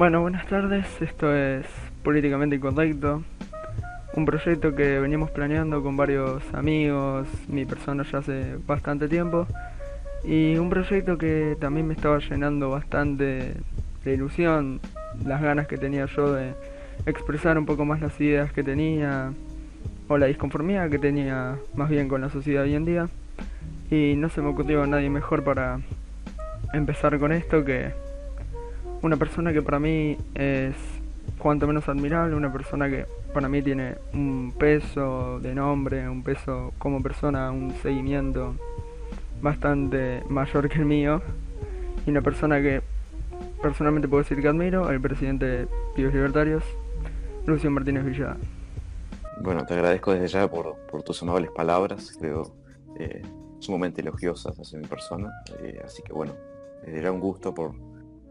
Bueno, buenas tardes. Esto es Políticamente Incorrecto. Un proyecto que veníamos planeando con varios amigos, mi persona ya hace bastante tiempo. Y un proyecto que también me estaba llenando bastante de ilusión, las ganas que tenía yo de expresar un poco más las ideas que tenía, o la disconformidad que tenía más bien con la sociedad hoy en día. Y no se me ocurrió a nadie mejor para empezar con esto que una persona que para mí es cuanto menos admirable, una persona que para mí tiene un peso de nombre, un peso como persona, un seguimiento bastante mayor que el mío, y una persona que personalmente puedo decir que admiro, el presidente de Pibes Libertarios, Lucio Martínez Villada. Bueno, te agradezco desde ya por, tus amables palabras, creo eh, sumamente elogiosas hacia mi persona, eh, así que bueno, desde ya un gusto por,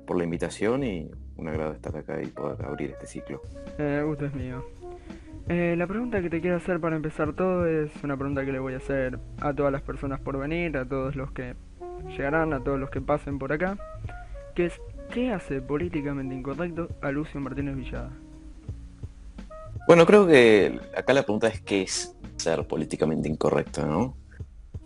por la invitación y un agrado estar acá y poder abrir este ciclo. Eh, el gusto es mío. Eh, la pregunta que te quiero hacer para empezar todo es una pregunta que le voy a hacer a todas las personas por venir, a todos los que llegarán, a todos los que pasen por acá, que es ¿qué hace políticamente incorrecto a Lucio Martínez Villada? Bueno, creo que acá la pregunta es qué es ser políticamente incorrecto, ¿no?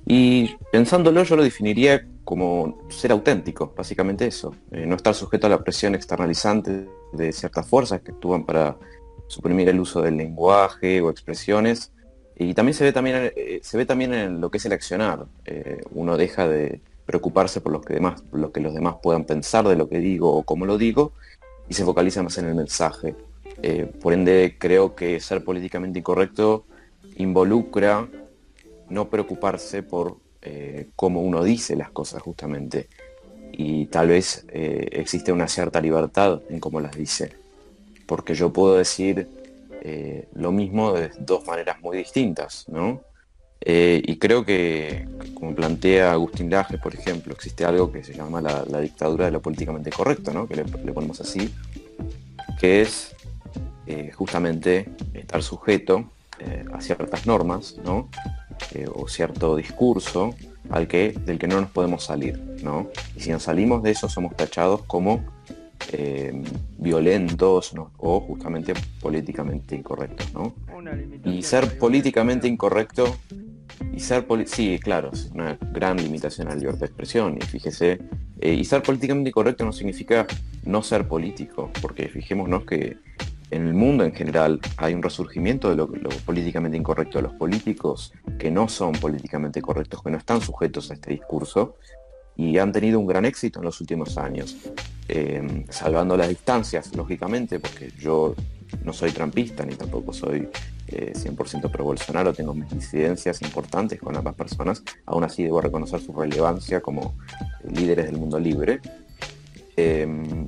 Y pensándolo yo lo definiría como ser auténtico, básicamente eso, eh, no estar sujeto a la presión externalizante de ciertas fuerzas que actúan para suprimir el uso del lenguaje o expresiones. Y también se ve también, eh, se ve también en lo que es el accionar. Eh, uno deja de preocuparse por lo que, demás, lo que los demás puedan pensar de lo que digo o cómo lo digo y se focaliza más en el mensaje. por ende, creo que ser políticamente incorrecto involucra no preocuparse por eh, cómo uno dice las cosas justamente. Y tal vez eh, existe una cierta libertad en cómo las dice. Porque yo puedo decir eh, lo mismo de dos maneras muy distintas, ¿no? y creo que, como plantea Agustín Laje, por ejemplo, existe algo que se llama la, dictadura de lo políticamente correcto, ¿no? Que le, le ponemos así, que es justamente estar sujeto a ciertas normas, ¿no? Eh, o cierto discurso al que, del que no nos podemos salir, ¿no? Y si nos salimos de eso somos tachados como eh, violentos o justamente políticamente incorrectos, ¿no? Y ser políticamente incorrecto y ser sí, claro, es una gran limitación a la libertad de expresión. Y fíjese, eh, y ser políticamente incorrecto no significa no ser político, porque fijémonos que en el mundo en general hay un resurgimiento de lo, políticamente incorrecto, los políticos que no son políticamente correctos, que no están sujetos a este discurso y han tenido un gran éxito en los últimos años, em, salvando las distancias, lógicamente, porque yo no soy trampista ni tampoco soy 100% eh, pro Bolsonaro, tengo mis incidencias importantes con ambas personas, aún así debo reconocer su relevancia como líderes del mundo libre. Em,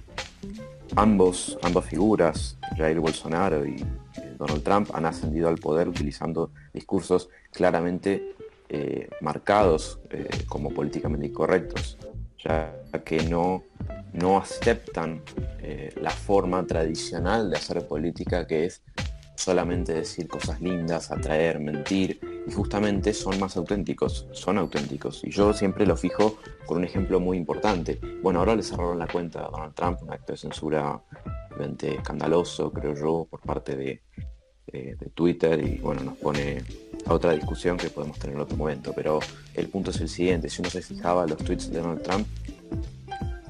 ambos, ambas figuras, Jair Bolsonaro y eh, Donald Trump, han ascendido al poder utilizando discursos claramente eh, marcados eh, como políticamente incorrectos, ya que no, no aceptan la forma tradicional de hacer política que es solamente decir cosas lindas, atraer, mentir, y justamente son más auténticos, son auténticos. Y yo siempre lo fijo con un ejemplo muy importante. Bueno, ahora le cerraron la cuenta a Donald Trump, un acto de censura realmente escandaloso, creo yo, por parte de, Twitter, y bueno, nos pone a otra discusión que podemos tener en otro momento. Pero el punto es el siguiente, si uno se fijaba los tweets de Donald Trump,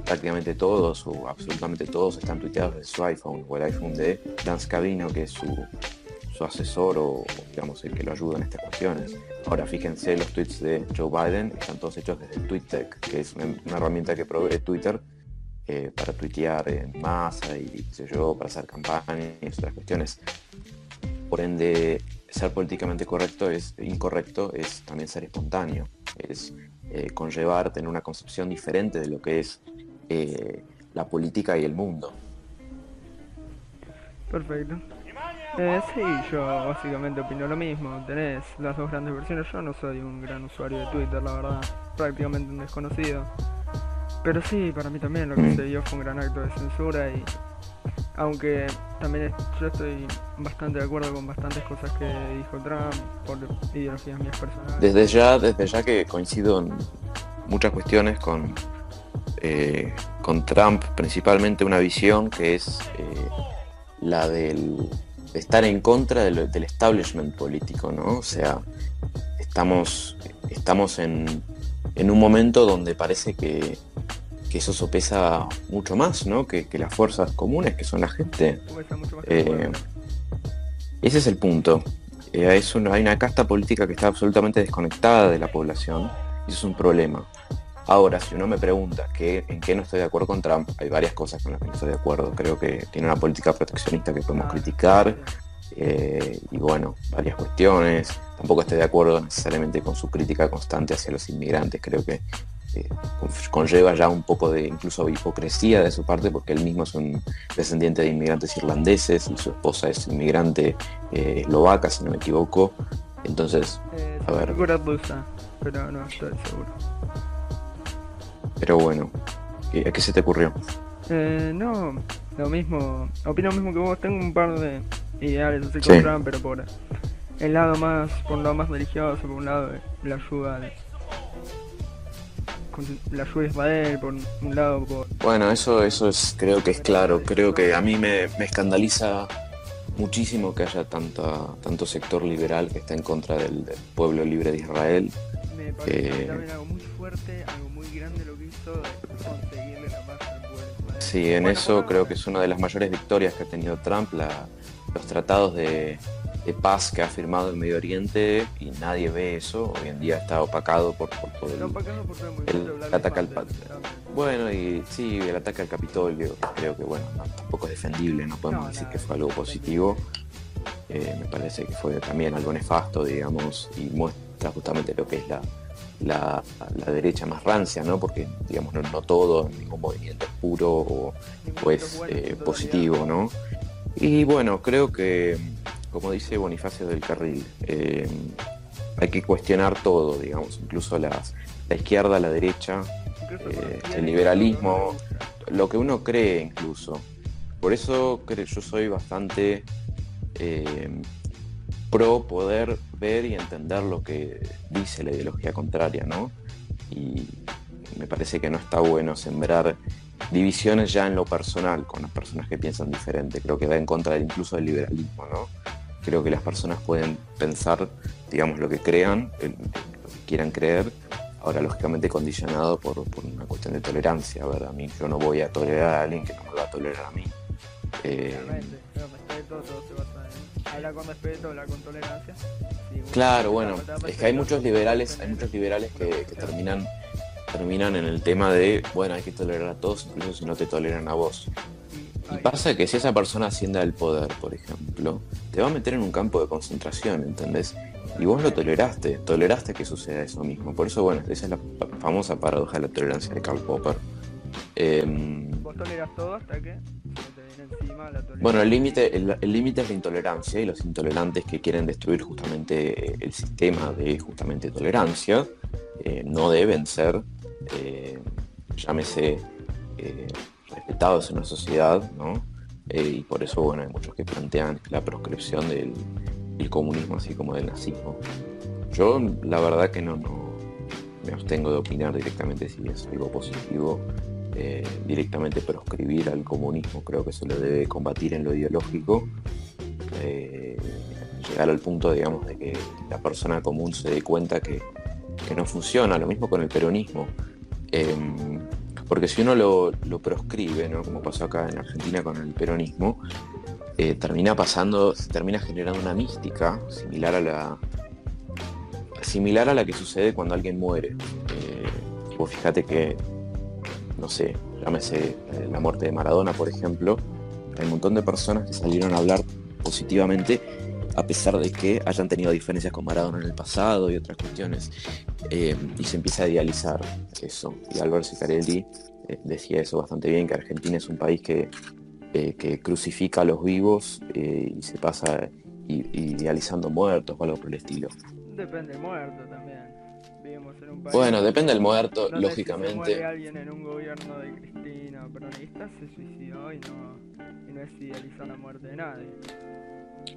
prácticamente todos o absolutamente todos están tuiteados desde su iPhone o el iPhone de Dan Scavino, que es su, asesor o digamos el que lo ayuda en estas cuestiones. Ahora fíjense los tweets de Joe Biden, están todos hechos desde TweetDeck, que es una, herramienta que provee Twitter eh, para tuitear en masa y sé yo, para hacer campañas y otras cuestiones. Por ende, ser políticamente correcto es incorrecto, es también ser espontáneo, es eh, conllevar, tener una concepción diferente de lo que es eh, la política y el mundo. Perfecto. Eh, sí, yo básicamente opino lo mismo. Tenés las dos grandes versiones. Yo no soy un gran usuario de Twitter, la verdad. Prácticamente un desconocido. Pero sí, para mí también lo que mm. se dio fue un gran acto de censura y aunque también yo estoy bastante de acuerdo con bastantes cosas que dijo Trump por ideologías mías personales. Desde ya, desde ya que coincido en muchas cuestiones con, eh, con Trump principalmente una visión que es eh, la del de estar en contra del, del, establishment político, ¿no? O sea, estamos, estamos en, en un momento donde parece que, que eso sopesa mucho más, ¿no? Que, que, las fuerzas comunes, que son la gente. Eh, ese es el punto. Es una, hay una casta política que está absolutamente desconectada de la población y eso es un problema. Ahora, si uno me pregunta que, en qué no estoy de acuerdo con Trump, hay varias cosas con las que no estoy de acuerdo. Creo que tiene una política proteccionista que podemos criticar. Eh, y bueno, varias cuestiones. Tampoco estoy de acuerdo necesariamente con su crítica constante hacia los inmigrantes. Creo que eh, conlleva ya un poco de incluso hipocresía de su parte porque él mismo es un descendiente de inmigrantes irlandeses y su esposa es inmigrante eh, eslovaca, si no me equivoco. Entonces, a ver. pero no estoy seguro. Pero bueno, ¿a qué se te ocurrió? Eh, no, lo mismo, opino lo mismo que vos, tengo un par de ideales así sí. Trump, pero por el lado más, por un lado más religioso, por un lado la ayuda de, la ayuda de Israel, por un lado por... Bueno, eso, eso es, creo que es claro, creo que a mí me, me escandaliza muchísimo que haya tanta, tanto sector liberal que está en contra del, del pueblo libre de Israel. Me parece eh, también algo muy fuerte, algo muy grande lo conseguirle la pueblo. Sí, en bueno, eso bueno, creo que es una de las mayores victorias que ha tenido Trump, la, los tratados de, de, paz que ha firmado en Medio Oriente y nadie ve eso. Hoy en día está opacado por, por todo el, el, el ataque al Bueno, y sí, el ataque al Capitolio, creo que bueno, no, tampoco es defendible, no podemos no, decir que fue algo positivo. Eh, me parece que fue también algo nefasto, digamos, y muestra justamente lo que es la, la, la, derecha más rancia, ¿no? Porque, digamos, no, no todo, ningún movimiento es puro o, o es eh, positivo, ¿no? Y bueno, creo que, como dice Bonifacio del Carril, eh, hay que cuestionar todo, digamos, incluso las, la izquierda, la derecha, eh, el liberalismo, lo que uno cree incluso. Por eso creo, yo soy bastante pro poder ver y entender lo que dice la ideología contraria, ¿no? Y me parece que no está bueno sembrar divisiones ya en lo personal con las personas que piensan diferente. Creo que va en contra incluso del liberalismo, ¿no? Creo que las personas pueden pensar, digamos, lo que crean, lo que quieran creer, ahora lógicamente condicionado por, una cuestión de tolerancia. A ver, a mí yo no voy a tolerar a alguien que no me va a tolerar a mí. Eh, hablar con respeto, hablar con tolerancia. Sí, claro, bueno, es que hay muchos liberales, hay muchos liberales que, que terminan terminan en el tema de, bueno, hay que tolerar a todos, incluso si no te toleran a vos. Y pasa que si esa persona asciende al poder, por ejemplo, te va a meter en un campo de concentración, ¿entendés? Y vos lo toleraste, toleraste que suceda eso mismo. Por eso, bueno, esa es la famosa paradoja de la tolerancia de Karl Popper. Eh, ¿Vos toleras todo hasta que Bueno, el límite el, límite es la intolerancia y los intolerantes que quieren destruir justamente el sistema de justamente tolerancia eh, no deben ser eh, llámese, eh, respetados en una sociedad, ¿no? Eh, y por eso, bueno, hay muchos que plantean la proscripción del, del, comunismo así como del nazismo. Yo, la verdad que no, no me abstengo de opinar directamente si es algo positivo. Eh, directamente proscribir al comunismo creo que se lo debe combatir en lo ideológico. Eh, llegar al punto, digamos, de que la persona común se dé cuenta que, que no funciona. Lo mismo con el peronismo. Eh, porque si uno lo, lo proscribe, ¿no? como pasó acá en Argentina con el peronismo, eh, termina pasando, termina generando una mística similar a la similar a la que sucede cuando alguien muere. Vos fíjate que, no sé, llámese eh, la muerte de Maradona, por ejemplo, hay un montón de personas que salieron a hablar positivamente a pesar de que hayan tenido diferencias con Maradona en el pasado y otras cuestiones. Eh, y se empieza a idealizar eso. Y Álvaro Sicarelli eh, decía eso bastante bien, que Argentina es un país que, que crucifica a los vivos y se pasa idealizando muertos o algo por el estilo. Depende muerto también. Un país bueno, depende del muerto, lógicamente. Si muere alguien en un gobierno de Cristina peronista se suicidó y no, y no es idealizar la muerte de nadie.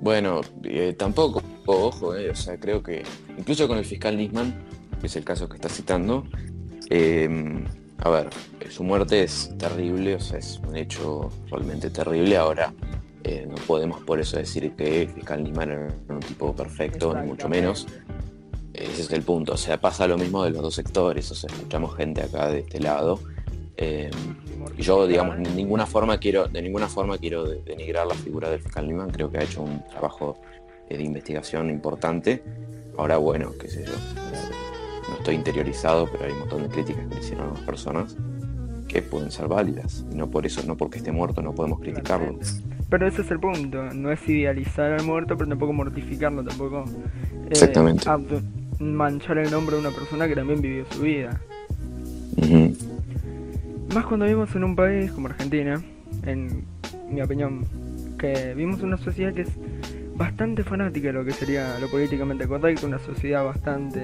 Bueno, eh, tampoco, ojo, eh, o sea, creo que incluso con el fiscal Nisman, que es el caso que está citando, eh, a ver, su muerte es terrible, o sea, es un hecho realmente terrible. Ahora, eh, no podemos por eso decir que Fiscal Nimar era un tipo perfecto, ni mucho menos. Ese es el punto. O sea, pasa lo mismo de los dos sectores. O sea, escuchamos gente acá de este lado. Eh, y yo, digamos, de ninguna forma quiero, de ninguna forma quiero denigrar la figura del fiscal Niman. Creo que ha hecho un trabajo eh, de investigación importante. Ahora, bueno, qué sé yo. No estoy interiorizado, pero hay un montón de críticas que le hicieron a las personas que pueden ser válidas. Y no por eso, no porque esté muerto, no podemos criticarlo. Pero ese es el punto, no es idealizar al muerto, pero tampoco mortificarlo, tampoco eh, Exactamente. Manchar el nombre de una persona que también vivió su vida. Más cuando vivimos en un país como Argentina, en mi opinión, que vivimos una sociedad que es bastante fanática de lo que sería lo políticamente correcto, una sociedad bastante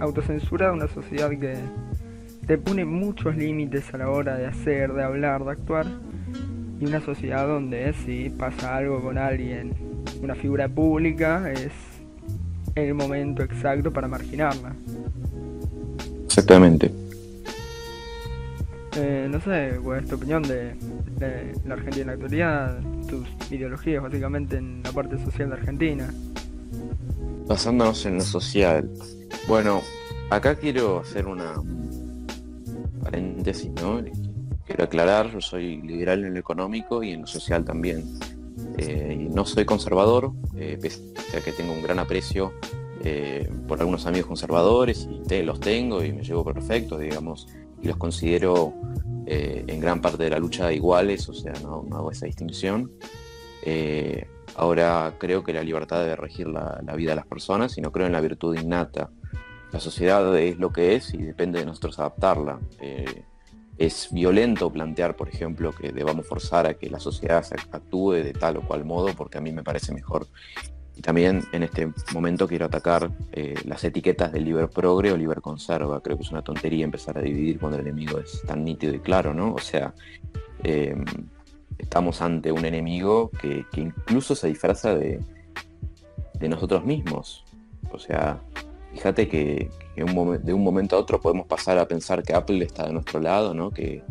autocensurada, una sociedad que te pone muchos límites a la hora de hacer, de hablar, de actuar y una sociedad donde si pasa algo con alguien, una figura pública, es el momento exacto para marginarla. Exactamente. Eh, no sé, cuál es tu opinión de, la Argentina en la actualidad, tus ideologías básicamente en la parte social de Argentina. Basándonos en lo social. Bueno, acá quiero hacer una paréntesis, ¿no? quiero aclarar, yo soy liberal en lo económico y en lo social también. Eh, no soy conservador, eh, pese que tengo un gran aprecio eh, por algunos amigos conservadores y te, los tengo y me llevo perfecto, digamos, y los considero en gran parte de la lucha iguales, o sea, no, hago esa distinción. ahora creo que la libertad debe regir la, vida de las personas y no creo en la virtud innata. La sociedad es lo que es y depende de nosotros adaptarla es violento plantear, por ejemplo, que debamos forzar a que la sociedad actúe de tal o cual modo, porque a mí me parece mejor. Y también en este momento quiero atacar eh, las etiquetas de liber progre o liber conserva. Creo que es una tontería empezar a dividir cuando el enemigo es tan nítido y claro, ¿no? O sea, em, estamos ante un enemigo que, incluso se disfraza de nosotros mismos. O sea, Fíjate que, de un momento a otro podemos pasar a pensar que Apple está de nuestro lado, ¿no? que,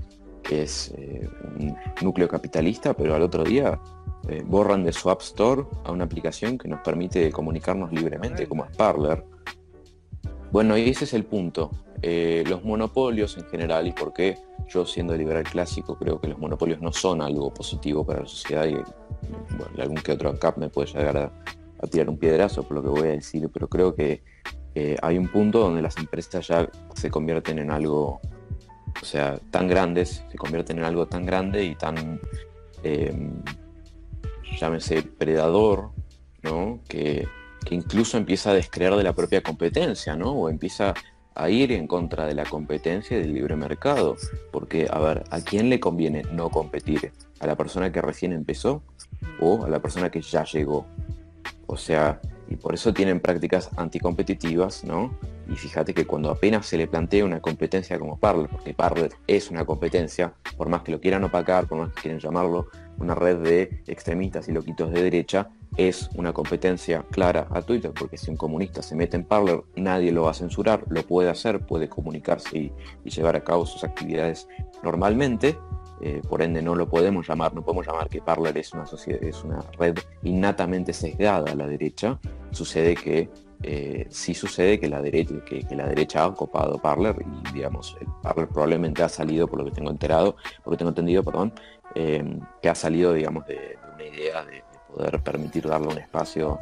es eh, un núcleo capitalista, pero al otro día eh, borran de su App Store a una aplicación que nos permite comunicarnos libremente, como es Parler. Bueno, y ese es el punto. Eh, los monopolios en general, y por qué yo siendo liberal clásico creo que los monopolios no son algo positivo para la sociedad y algún que otro cap me puede llegar a tirar un piedrazo por lo que voy a decir, pero creo que eh, hay un punto donde las empresas ya se convierten en algo, o sea, tan grandes, se convierten en algo tan grande y tan, eh, llámese, predador, ¿no? Que, incluso empieza a descrear de la propia competencia, ¿no? O empieza a ir en contra de la competencia y del libre mercado. Porque, a ver, ¿a quién le conviene no competir? ¿A la persona que recién empezó o a la persona que ya llegó? O sea, y por eso tienen prácticas anticompetitivas, ¿no? Y fíjate que cuando apenas se le plantea una competencia como Parler, porque Parler es una competencia, por más que lo quieran opacar, por más que quieran llamarlo una red de extremistas y loquitos de derecha, es una competencia clara a Twitter, porque si un comunista se mete en Parler, nadie lo va a censurar, lo puede hacer, puede comunicarse y, y llevar a cabo sus actividades normalmente, eh, por ende no lo podemos llamar, no podemos llamar que Parler es una, sociedad, es una red innatamente sesgada a la derecha. Sucede que eh, sí sucede que la derecha, ha copado Parler y digamos, Parler probablemente ha salido, por lo que tengo enterado, por lo que tengo entendido, perdón, eh, que ha salido, digamos, de, una idea de, poder permitir darle un espacio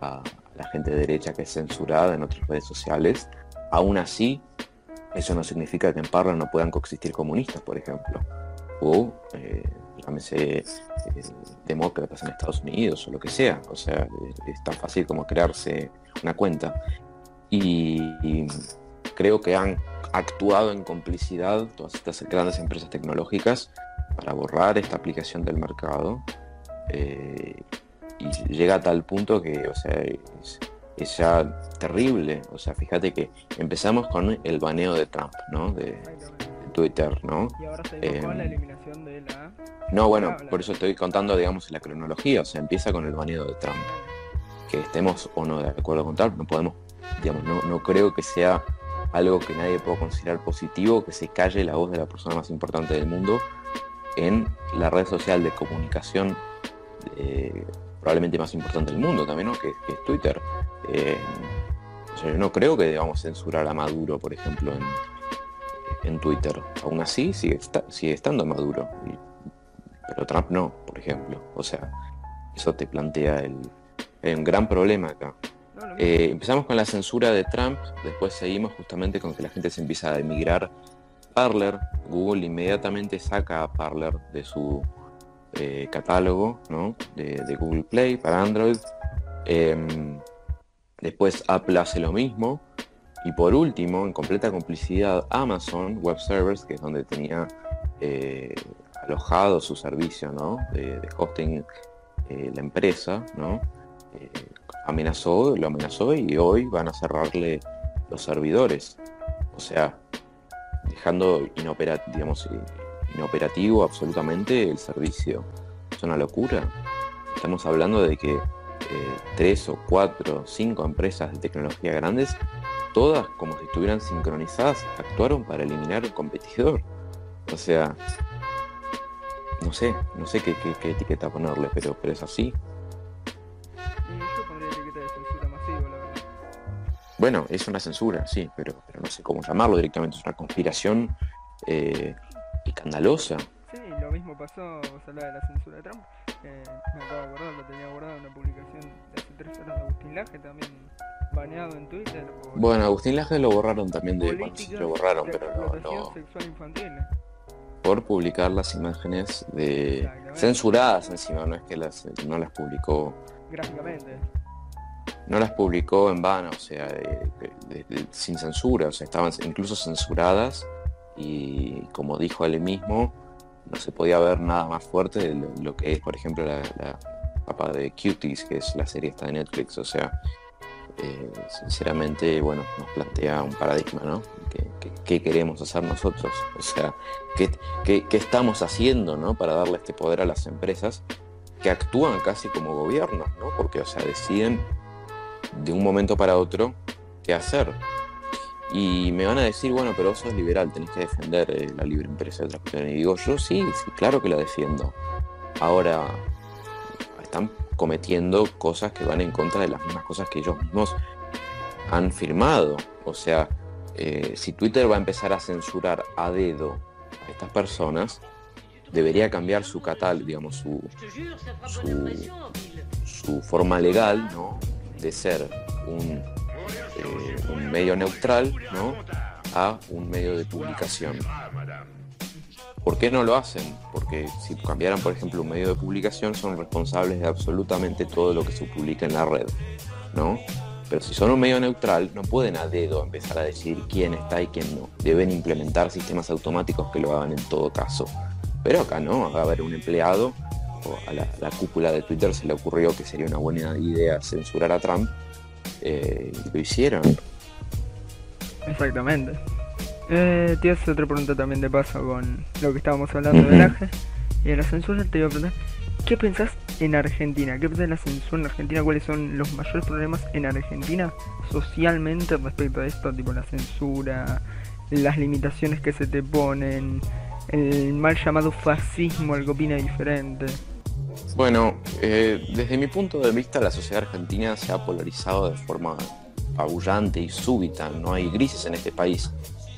a, la gente de derecha que es censurada en otras redes sociales. Aún así, eso no significa que en Parler no puedan coexistir comunistas, por ejemplo o eh, llámese eh, en Estados Unidos o lo que sea. O sea, es tan fácil como crearse una cuenta. Y, creo que han actuado en complicidad todas estas grandes empresas tecnológicas para borrar esta aplicación del mercado. Eh, y llega a tal punto que, o sea, es, es, ya terrible. O sea, fíjate que empezamos con el baneo de Trump, ¿no? Twitter, ¿no? Y ahora se con la em, eliminación de la... No, bueno, por eso estoy contando, digamos, la cronología, o sea, empieza con el baneo de Trump. Que estemos o no de acuerdo con Trump, no podemos, digamos, no, no creo que sea algo que nadie puede considerar positivo, que se calle la voz de la persona más importante del mundo en la red social de comunicación eh, probablemente más importante del mundo también, ¿no? que, es Twitter. Eh, yo no creo que debamos censurar a Maduro, por ejemplo, en, Twitter. Aún así, sigue, sigue estando Maduro. pero Trump no, por ejemplo. O sea, eso te plantea el, un gran problema acá. Eh, empezamos con la censura de Trump, después seguimos justamente con que la gente se empieza a emigrar. Parler, Google inmediatamente saca a Parler de su eh, catálogo de, Google Play para Android. Em, después Apple hace lo mismo. Y por último, en completa complicidad, Amazon Web Servers, que es donde tenía eh, alojado su servicio de, hosting eh, la empresa, ¿no? amenazó, lo amenazó y hoy van a cerrarle los servidores. O sea, dejando inoperativo, digamos, inoperativo absolutamente el servicio. Es una locura. Estamos hablando de que eh, tres o cuatro, cinco empresas de tecnología grandes, todas como si estuvieran sincronizadas, actuaron para eliminar el competidor. O sea, no sé, no sé qué, etiqueta ponerle, pero, pero es así. Bueno, es una censura, sí, pero, pero no sé cómo llamarlo directamente, es una conspiración eh, escandalosa. Sí, lo mismo pasó, vos hablabas de la censura de Trump, eh, me acabo de acordar, lo tenía guardado en una publicación de hace tres horas de Agustín Laje, también baneado en Twitter. bueno, Agustín Laje lo borraron también de... Bueno, lo borraron, pero no... sexual infantil. Por publicar las imágenes de... Censuradas encima, no es que las, no las publicó... Gráficamente no las publicó en vano, o sea, sin censura, o sea, estaban incluso censuradas y como dijo él mismo, no se podía ver nada más fuerte de lo, que es, por ejemplo, la, la papa de Cuties, que es la serie esta de Netflix. O sea, eh, sinceramente, bueno, nos plantea un paradigma, ¿no? ¿Qué, queremos hacer nosotros? O sea, ¿qué, ¿qué, estamos haciendo, ¿no? Para darle este poder a las empresas que actúan casi como gobiernos, ¿no? Porque, o sea, deciden de un momento para otro qué hacer. Y me van a decir, bueno, pero vos sos liberal, tenés que defender eh, la libre empresa de transporte. Y digo, yo sí, sí, claro que la defiendo. Ahora, están cometiendo cosas que van en contra de las mismas cosas que ellos mismos han firmado. O sea, eh, si Twitter va a empezar a censurar a dedo a estas personas, debería cambiar su catal, digamos, su, su, forma legal, ¿no? De ser un eh, un medio neutral ¿no? a un medio de publicación. ¿Por qué no lo hacen? Porque si cambiaran, por ejemplo, un medio de publicación, son responsables de absolutamente todo lo que se publica en la red, ¿no? Pero si son un medio neutral, no pueden a dedo empezar a decir quién está y quién no. Deben implementar sistemas automáticos que lo hagan en todo caso. Pero acá no, va a haber un empleado, o a la, la cúpula de Twitter se le ocurrió que sería una buena idea censurar a Trump, eh, lo hicieron. Exactamente. Eh, hace otra pregunta también de paso con lo que estábamos hablando del AGE y de la censura. Te iba a preguntar, ¿qué pensás en Argentina? ¿Qué pensás de la censura en Argentina? ¿Cuáles son los mayores problemas en Argentina socialmente respecto a esto? Tipo la censura, las limitaciones que se te ponen, el mal llamado fascismo, el que opina diferente. Bueno, eh, desde mi punto de vista la sociedad argentina se ha polarizado de forma abullante y súbita, no hay grises en este país.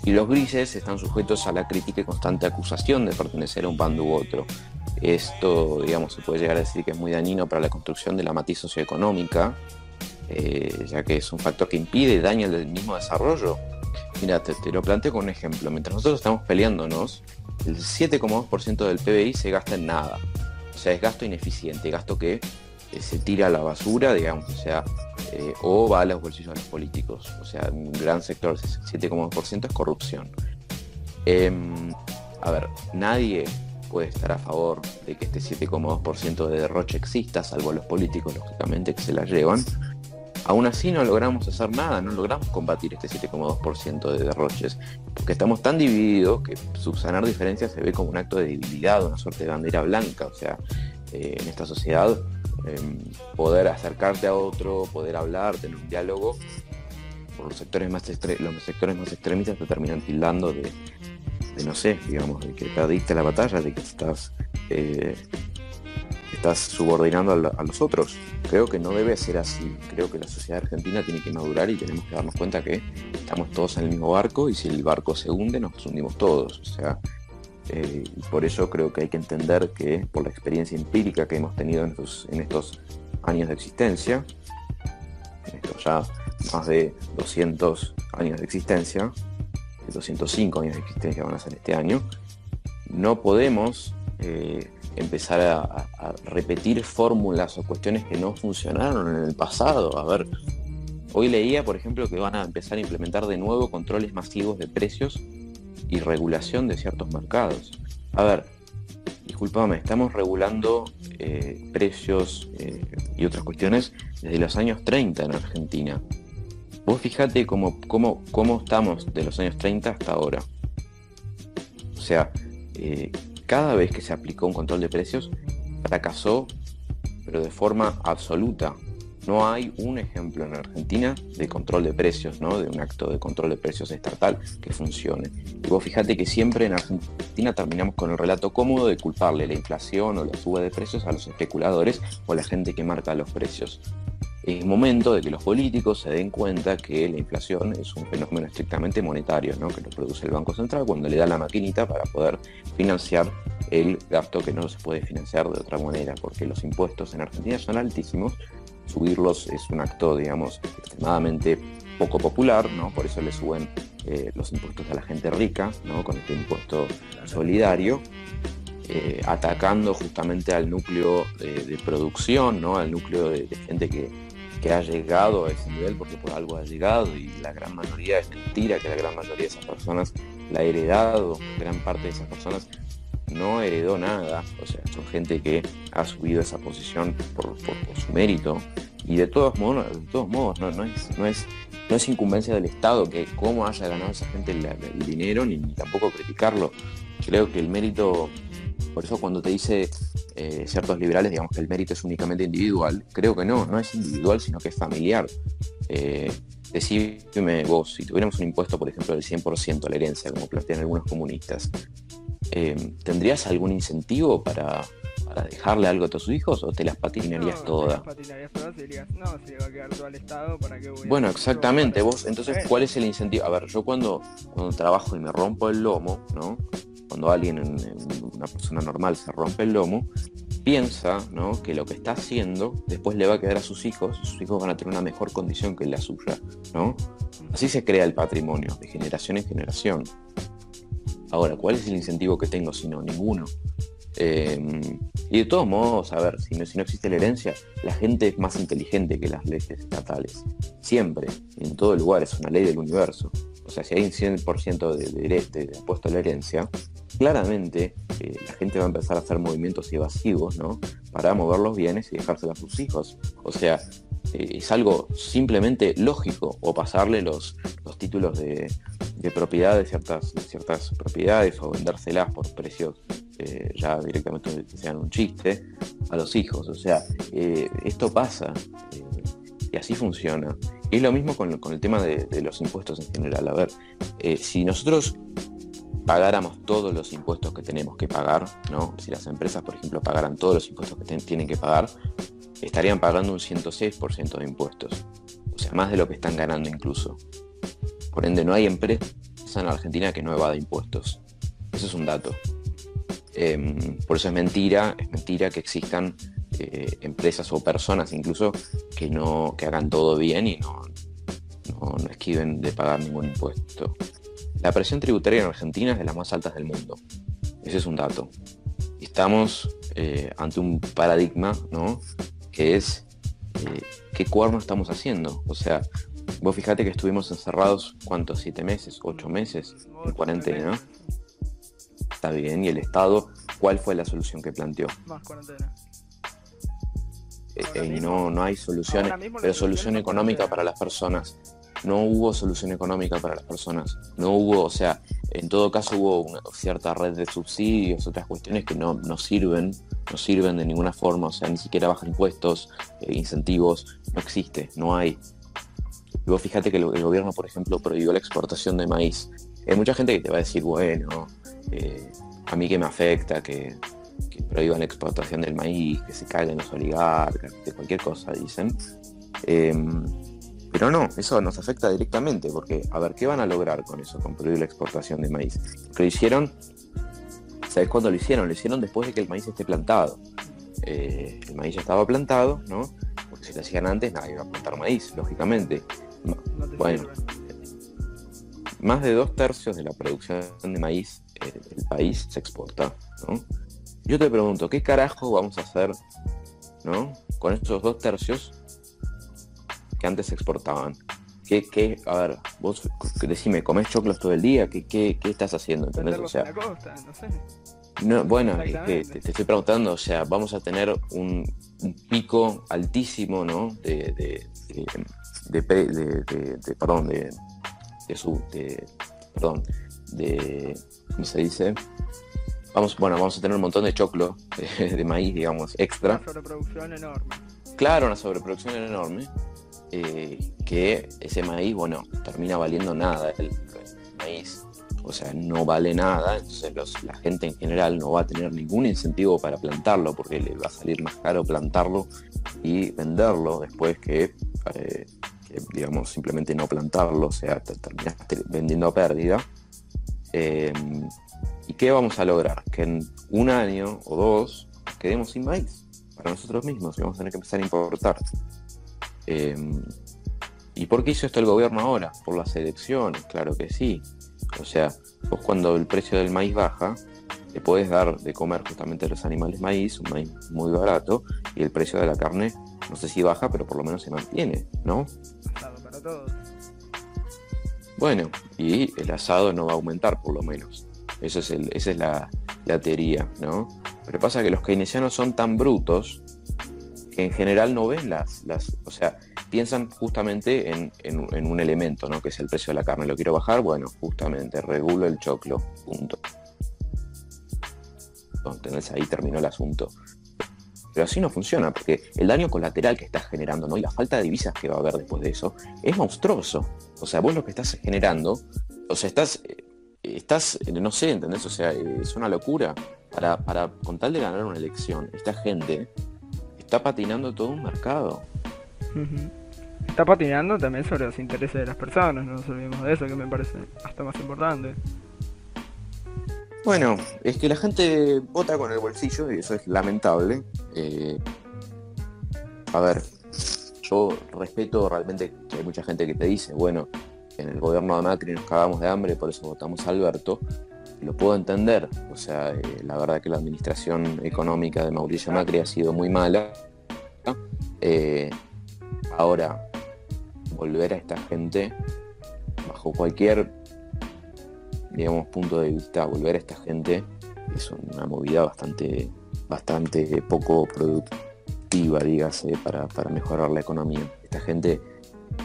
Y los grises están sujetos a la crítica y constante acusación de pertenecer a un bando u otro. Esto, digamos, se puede llegar a decir que es muy dañino para la construcción de la matiz socioeconómica, eh, ya que es un factor que impide y daña el mismo desarrollo. Mira, te, te lo planteo con un ejemplo. Mientras nosotros estamos peleándonos, el 7,2% del PBI se gasta en nada. O sea, es gasto ineficiente, gasto que se tira a la basura, digamos, o sea, eh, o va a los bolsillos de los políticos. O sea, un gran sector, 7,2% es corrupción. Em, a ver, nadie puede estar a favor de que este 7,2% de derroche exista, salvo los políticos, lógicamente, que se la llevan. Aún así no logramos hacer nada, no logramos combatir este 7,2% de derroches, porque estamos tan divididos que subsanar diferencias se ve como un acto de debilidad, una suerte de bandera blanca, o sea, eh, en esta sociedad poder acercarte a otro, poder hablar, tener un diálogo, por los sectores más los sectores más extremistas te terminan tildando de, no sé, digamos, de que perdiste la batalla, de que estás eh, estás subordinando a, los otros. Creo que no debe ser así. Creo que la sociedad argentina tiene que madurar y tenemos que darnos cuenta que estamos todos en el mismo barco y si el barco se hunde nos hundimos todos. O sea, eh, por eso creo que hay que entender que por la experiencia empírica que hemos tenido en estos, años de existencia, en estos ya más de 200 años de existencia, 205 años de existencia van a ser este año, no podemos eh, empezar a, repetir fórmulas o cuestiones que no funcionaron en el pasado. A ver, hoy leía, por ejemplo, que van a empezar a implementar de nuevo controles masivos de precios y regulación de ciertos mercados. A ver, disculpame, estamos regulando eh, precios eh, y otras cuestiones desde los años 30 en Argentina. Vos fijate cómo, cómo, cómo estamos de los años 30 hasta ahora. O sea, eh, cada vez que se aplicó un control de precios, fracasó, pero de forma absoluta. No hay un ejemplo en Argentina de control de precios, ¿no? de un acto de control de precios estatal que funcione. Y vos fíjate que siempre en Argentina terminamos con el relato cómodo de culparle la inflación o la suba de precios a los especuladores o a la gente que marca los precios es momento de que los políticos se den cuenta que la inflación es un fenómeno estrictamente monetario, ¿no? que lo produce el Banco Central cuando le da la maquinita para poder financiar el gasto que no se puede financiar de otra manera, porque los impuestos en Argentina son altísimos, subirlos es un acto, digamos, extremadamente poco popular, ¿no? por eso le suben eh, los impuestos a la gente rica, ¿no? con este impuesto solidario, eh, atacando justamente al núcleo de, producción, ¿no? al núcleo de gente que, que ha llegado a ese nivel porque por algo ha llegado y la gran mayoría es mentira que la gran mayoría de esas personas la ha heredado, gran parte de esas personas no heredó nada, o sea, son gente que ha subido esa posición por, su mérito y de todos modos, de todos modos no, es, no, es, no es incumbencia del Estado que cómo haya ganado esa gente el, dinero ni, tampoco criticarlo. Creo que el mérito por eso cuando te dice eh, ciertos liberales, digamos que el mérito es únicamente individual, creo que no, no es individual, sino que es familiar. Eh, vos, si tuviéramos un impuesto, por ejemplo, del 100% a la herencia, como plantean algunos comunistas, eh, ¿tendrías algún incentivo para, dejarle algo a tus hijos o te las patinarías todas? Bueno, exactamente, vos, entonces, ¿cuál es el incentivo? A ver, yo cuando, cuando trabajo y me rompo el lomo, ¿no? cuando alguien, una persona normal, se rompe el lomo, piensa que lo que está haciendo después le va a quedar a sus hijos y sus hijos van a tener una mejor condición que la suya. ¿no? Así se crea el patrimonio, de generación en generación. Ahora, ¿cuál es el incentivo que tengo si no? Ninguno. Em, y de todos modos, a ver, si no, existe la herencia, la gente es más inteligente que las leyes estatales. Siempre, en todo lugar, es una ley del universo. O sea, si hay un 100% de, de, de, impuesto a la herencia, claramente eh, la gente va a empezar a hacer movimientos evasivos, ¿no? Para mover los bienes y dejárselos a sus hijos. O sea, eh, es algo simplemente lógico, o pasarle los, los títulos de, propiedad de ciertas, ciertas propiedades, o vendérselas por precios eh, ya directamente sean un chiste a los hijos. O sea, esto pasa y así funciona. Y es lo mismo con, el tema de, de, los impuestos en general. A ver, si nosotros pagáramos todos los impuestos que tenemos que pagar, ¿no? Si las empresas, por ejemplo, pagaran todos los impuestos que tienen que pagar, estarían pagando un 106% de impuestos. O sea, más de lo que están ganando incluso. Por ende, no hay empresa en Argentina que no evada impuestos. Eso es un dato. Em, por eso es mentira, es mentira que existan eh, empresas o personas incluso que no que hagan todo bien y no, no, no esquiven de pagar ningún impuesto. La presión tributaria en Argentina es de las más altas del mundo. Ese es un dato. Estamos eh, ante un paradigma, ¿no? Que es eh, qué cuerno estamos haciendo. O sea, vos fijate que estuvimos encerrados, ¿cuántos? ¿Siete meses? ¿Ocho meses? En cuarentena, ¿no? Está bien. ¿Y el Estado, cuál fue la solución que planteó? Más cuarentena. Eh, y no, no hay soluciones, pero solución económica para las personas no hubo solución económica para las personas. No hubo, o sea, en todo caso hubo una cierta red de subsidios, otras cuestiones que no, no sirven, no sirven de ninguna forma, o sea, ni siquiera bajar impuestos, eh, incentivos, no existe, no hay. Y vos fíjate que el, gobierno, por ejemplo, prohibió la exportación de maíz. Hay mucha gente que te va a decir, bueno, eh, a mí que me afecta que, prohíban la exportación del maíz, que se caigan los oligarcas, de cualquier cosa, dicen. Em, pero no, eso nos afecta directamente, porque, a ver, ¿qué van a lograr con eso, con prohibir la exportación de maíz? Lo hicieron, ¿sabes cuándo lo hicieron? Lo hicieron después de que el maíz esté plantado. Eh, el maíz ya estaba plantado, ¿no? Porque si lo hacían antes, nadie iba a plantar maíz, lógicamente. bueno, más de dos tercios de la producción de maíz eh, del país se exporta, ¿no? Yo te pregunto, ¿qué carajo vamos a hacer, ¿no? Con esos dos tercios que antes se exportaban. ¿Qué, qué, a ver, vos decime, ¿comés choclos todo el día? ¿Qué, qué, qué estás haciendo? ¿Entendés? O sea, no sé. No, bueno, es que te, estoy preguntando, o sea, vamos a tener un, pico altísimo, ¿no? De, de, de, de perdón, de, de su, de, perdón, de, ¿cómo se dice? Vamos, bueno, vamos a tener un montón de choclo, de, maíz, digamos, extra. Una sobreproducción enorme. Claro, una sobreproducción enorme. Eh, que ese maíz, bueno, termina valiendo nada. El, maíz, o sea, no vale nada, entonces la gente en general no va a tener ningún incentivo para plantarlo porque le va a salir más caro plantarlo y venderlo después que, eh, digamos, simplemente no plantarlo, o sea, terminaste vendiendo a pérdida. Eh, ¿Y qué vamos a lograr? Que en un año o dos quedemos sin maíz para nosotros mismos vamos a tener que empezar a importar. Em, ¿Y por qué hizo esto el gobierno ahora? Por las elecciones, claro que sí. O sea, vos cuando el precio del maíz baja, le puedes dar de comer justamente a los animales maíz, un maíz muy barato, y el precio de la carne, no sé si baja, pero por lo menos se mantiene, ¿no? Asado para todos. Bueno, y el asado no va a aumentar por lo menos. Eso es el, esa es la, la teoría, ¿no? Pero pasa que los keynesianos son tan brutos que en general no ven las, las o sea, piensan justamente en, en, un elemento, ¿no? Que es el precio de la carne. ¿Lo quiero bajar? Bueno, justamente, regulo el choclo, punto. Entonces ahí terminó el asunto. Pero así no funciona, porque el daño colateral que estás generando, ¿no? Y la falta de divisas que va a haber después de eso, es monstruoso. O sea, vos lo que estás generando, o sea, estás, eh, estás, no sé, ¿entendés? O sea, es una locura. Para, para, con tal de ganar una elección, esta gente está patinando todo un mercado. Está patinando también sobre los intereses de las personas, no nos olvidemos de eso, que me parece hasta más importante. Bueno, es que la gente vota con el bolsillo y eso es lamentable. Eh, a ver, yo respeto realmente que hay mucha gente que te dice, bueno, en el gobierno de Macri nos cagamos de hambre, por eso votamos a Alberto. Lo puedo entender, o sea, eh, la verdad que la administración económica de Mauricio Macri ha sido muy mala. Eh, ahora, volver a esta gente, bajo cualquier, digamos, punto de vista, volver a esta gente es una movida bastante, bastante poco productiva, dígase, para, para mejorar la economía. Esta gente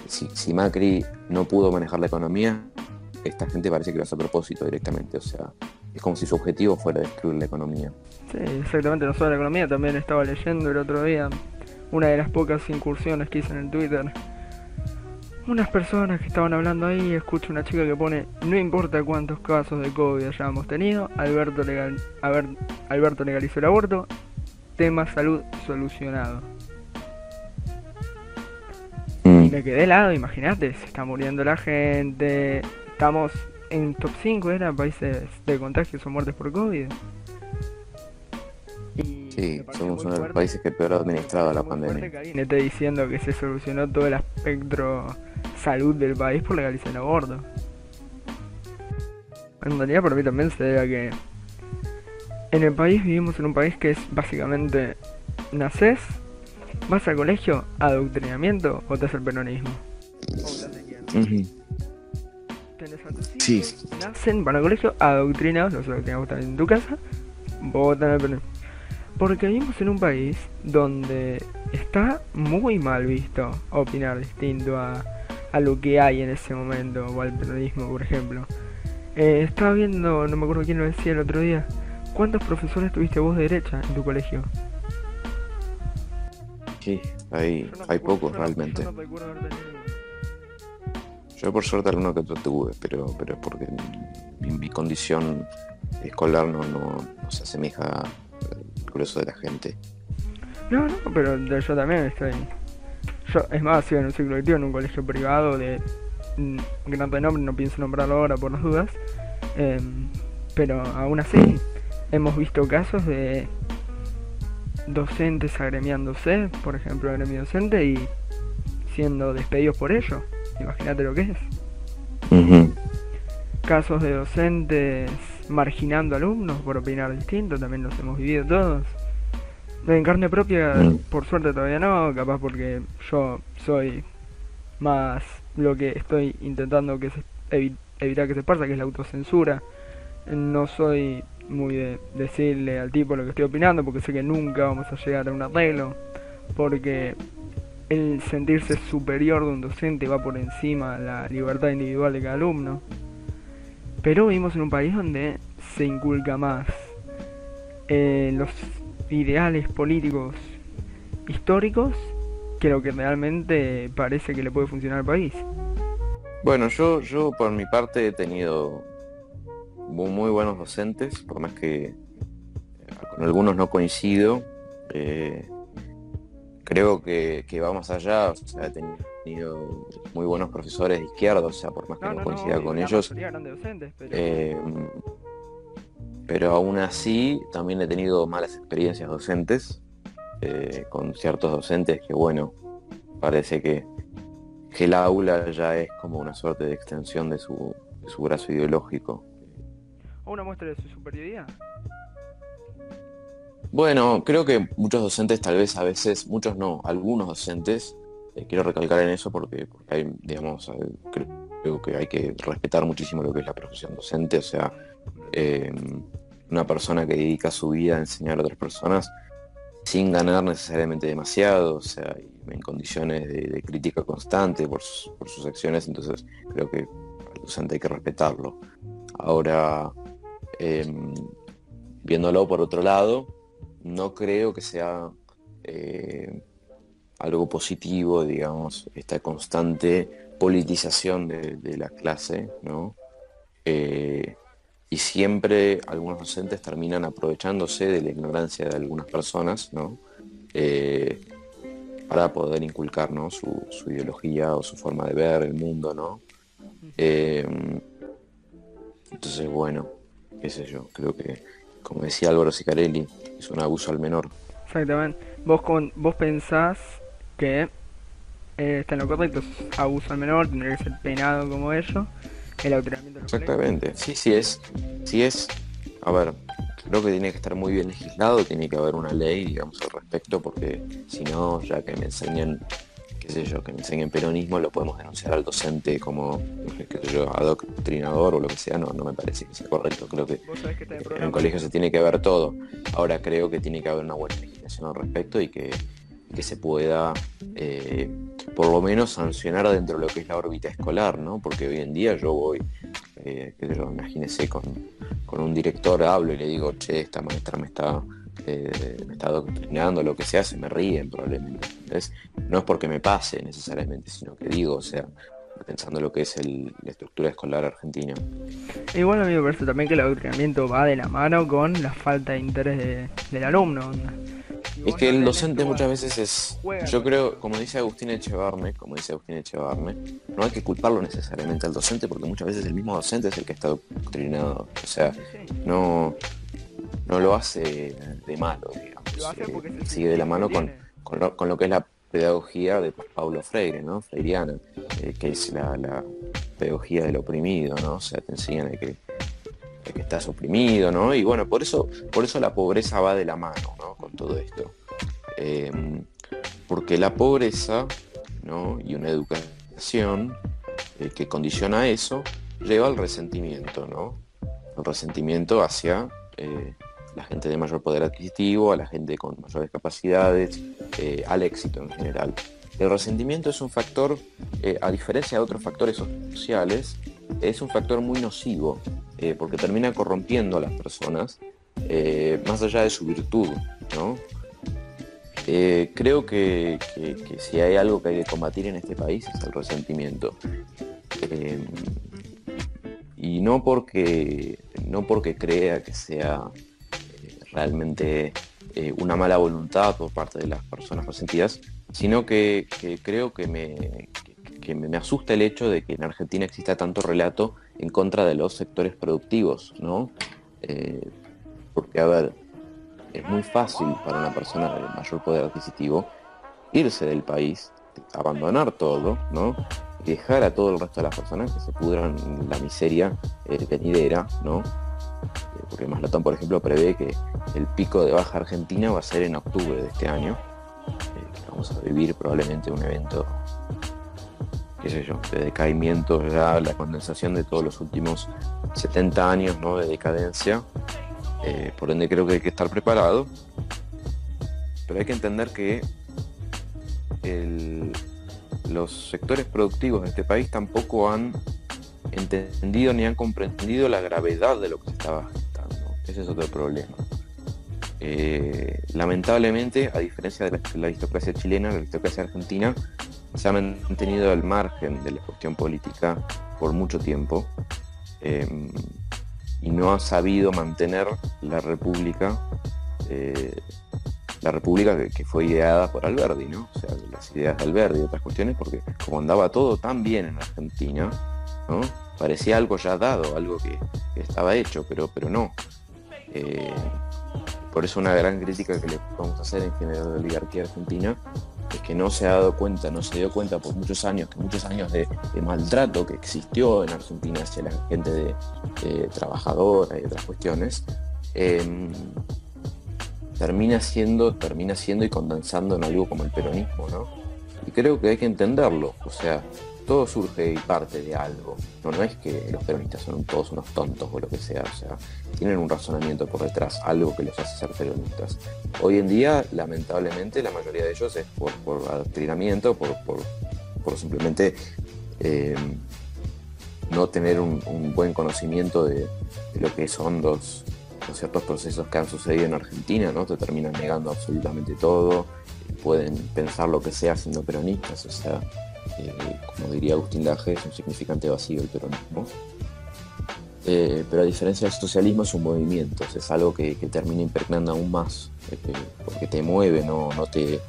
si, Macri no pudo manejar la economía, esta gente parece que lo hace a propósito directamente. O sea, es como si su objetivo fuera destruir la economía. Sí, exactamente, no solo la economía, también estaba leyendo el otro día una de las pocas incursiones que hice en el Twitter. Unas personas que estaban hablando ahí, escucho una chica que pone, no importa cuántos casos de COVID hayamos tenido, Alberto, legal, Alberto legalizó el aborto, tema salud solucionado. Y me quedé helado, imagínate, se está muriendo la gente. Estamos en top 5, ¿era? Países de contagios o muertes por COVID. sí, somos uno de los países que peor ha administrado la pandemia. Me está diciendo que se solucionó todo el aspecto salud del país por legalizar el aborto. En realidad, por mí también se debe a que en el país vivimos en un país que es básicamente naces ¿Vas al colegio? ¿Adoctrinamiento o te hace el peronismo? Sí. nacen, van al colegio, adoctrinados, los adoctrinados están en tu casa, votan al peronismo. Porque vivimos en un país donde está muy mal visto opinar distinto a, a lo que hay en ese momento, o al peronismo, por ejemplo. Eh, estaba viendo, no me acuerdo quién lo decía el otro día, ¿cuántos profesores tuviste vos de derecha en tu colegio? Sí, hay, hay pocos realmente. Yo por suerte alguno que otro tuve, pero, pero es porque mi, condición escolar no, no, se asemeja al grueso de la gente. No, no, pero yo también estoy. Yo, es más, sido en un ciclo activo en un colegio privado de mm, gran renombre, no pienso nombrarlo ahora por las dudas. Em, pero aún así, hemos visto casos de docentes agremiándose, por ejemplo, gremio docente, y siendo despedidos por ello. Imagínate lo que es. Casos de docentes marginando alumnos por opinar distinto, también los hemos vivido todos. En carne propia, mm. por suerte todavía no, capaz porque yo soy más lo que estoy intentando que se evitar que se pasa, que es la autocensura. No soy muy de decirle al tipo lo que estoy opinando porque sé que nunca vamos a llegar a un arreglo. Porque el sentirse superior de un docente va por encima la libertad individual de cada alumno. Pero vivimos en un país donde se inculca más eh, los ideales políticos históricos que lo que realmente parece que le puede funcionar al país. Bueno, yo, yo por mi parte he tenido muy buenos docentes, por más que eh, con algunos no coincido. Eh, creo que, va más allá, o sea, he tenido muy buenos profesores de izquierda, o sea, por más que no, coincida con ellos. Eh, pero... aún así también he tenido malas experiencias docentes, con ciertos docentes que, bueno, parece que, que el aula ya es como una suerte de extensión de su, de su brazo ideológico o una muestra de su superioridad. Bueno, creo que muchos docentes, tal vez a veces, muchos no, algunos docentes, eh, quiero recalcar en eso porque, hay, digamos, creo, que hay que respetar muchísimo lo que es la profesión docente, o sea, eh, una persona que dedica su vida a enseñar a otras personas sin ganar necesariamente demasiado, o sea, en condiciones de, crítica constante por sus, por sus acciones, entonces creo que al docente hay que respetarlo. Ahora, Em, viéndolo por otro lado, no creo que sea eh, algo positivo, digamos, esta constante politización de, la clase, ¿no? Eh, y siempre algunos docentes terminan aprovechándose de la ignorancia de algunas personas, ¿no? Eh, para poder inculcar su, su, ideología o su forma de ver el mundo, ¿no? Entonces, bueno, qué sé yo, creo que, como decía Álvaro Sicarelli, es un abuso al menor. Exactamente. Vos, con, vos pensás que eh, está en lo correcto, es abuso al menor, tendría que ser penado como ello, el adoctrinamiento Exactamente, sí, sí es, sí es, a ver, creo que tiene que estar muy bien legislado, tiene que haber una ley, digamos, al respecto, porque si no, ya que me enseñan qué sé yo, que me enseñen peronismo, lo podemos denunciar al docente como, qué sé yo, adoctrinador o lo que sea, no, no me parece que sea correcto. Creo que, en el colegio se tiene que ver todo. Ahora creo que tiene que haber una buena legislación al respecto y que, se pueda eh, por lo menos sancionar dentro de lo que es la órbita escolar, ¿no? Porque hoy en día yo voy, eh, qué sé yo, imagínese con, con un director, hablo y le digo, che, esta maestra me está eh, me está adoctrinando, lo que sea, se me ríen probablemente. No es porque me pase necesariamente, sino que digo, o sea, pensando lo que es la estructura escolar argentina. Igual a mí me parece también que el adoctrinamiento va de la mano con la falta de interés del alumno. es que el docente muchas veces es, yo creo, como dice Agustín Echevarme, como dice Agustín Echevarme, no hay que culparlo necesariamente al docente porque muchas veces el mismo docente es el que está adoctrinado. O sea, no, no lo hace de malo, digamos. Eh, sigue de la mano con, con, lo, que es la pedagogía de Paulo Freire, ¿no? Freiriana, eh, que es la, pedagogía del oprimido, ¿no? O sea, te enseñan de que, que estás oprimido, ¿no? Y bueno, por eso, por eso la pobreza va de la mano, ¿no? Con todo esto. Em, porque la pobreza, ¿no? Y una educación eh, que condiciona eso, lleva al resentimiento, ¿no? El resentimiento hacia la gente de mayor poder adquisitivo, a la gente con mayores capacidades, eh, al éxito en general. El resentimiento es un factor, eh, a diferencia de otros factores sociales, es un factor muy nocivo, eh, porque termina corrompiendo a las personas, más allá de su virtud. creo que, si hay algo que hay que combatir en este país es el resentimiento. Y no porque, no porque crea que sea realmente eh, una mala voluntad por parte de las personas resentidas, sino que, creo que me, me, asusta el hecho de que en Argentina exista tanto relato en contra de los sectores productivos, ¿no? porque, a ver, es muy fácil para una persona de mayor poder adquisitivo irse del país, abandonar todo, ¿no? dejar a todo el resto de las personas que se pudran la miseria eh, venidera, ¿no? Eh, porque Maslatón, por ejemplo, prevé que el pico de baja argentina va a ser en octubre de este año. Eh, vamos a vivir probablemente un evento, qué sé yo, de decaimiento ya, la condensación de todos los últimos 70 años ¿no? de decadencia. por ende creo que hay que estar preparado. Pero hay que entender que los sectores productivos de este país tampoco han entendido ni han comprendido la gravedad de lo que se estaba gestando. Ese es otro problema. Eh, lamentablemente, a diferencia de la, aristocracia chilena, la aristocracia argentina se ha mantenido al margen de la cuestión política por mucho tiempo eh, y no ha sabido mantener la república eh, la república que, fue ideada por Alberdi, ¿no? O sea, las ideas de Alberdi y otras cuestiones, porque como andaba todo tan bien en Argentina, Parecía algo ya dado, algo que, estaba hecho, pero, pero no. Eh, por eso una gran crítica que le podemos hacer en general a la oligarquía argentina es que no se ha dado cuenta, no se dio cuenta por muchos años, que muchos años de, maltrato que existió en Argentina hacia la gente de, trabajadora y otras cuestiones, eh, termina siendo, termina siendo y condensando en algo como el peronismo, ¿no? Y creo que hay que entenderlo, o sea, todo surge y parte de algo. No, es que los peronistas son todos unos tontos o lo que sea, o sea, tienen un razonamiento por detrás, algo que los hace ser peronistas. Hoy en día, lamentablemente, la mayoría de ellos es por, por adoctrinamiento, por, por, simplemente eh, no tener un, buen conocimiento de, de, lo que son los, ciertos procesos que han sucedido en Argentina, ¿no? Te terminan negando absolutamente todo, pueden pensar lo que sea siendo peronistas, o sea, eh, como diría Agustín Laje, es un significante vacío el peronismo. Eh, pero a diferencia del socialismo es un movimiento, es algo que, termina impregnando aún más, eh, porque te mueve, no, no, te,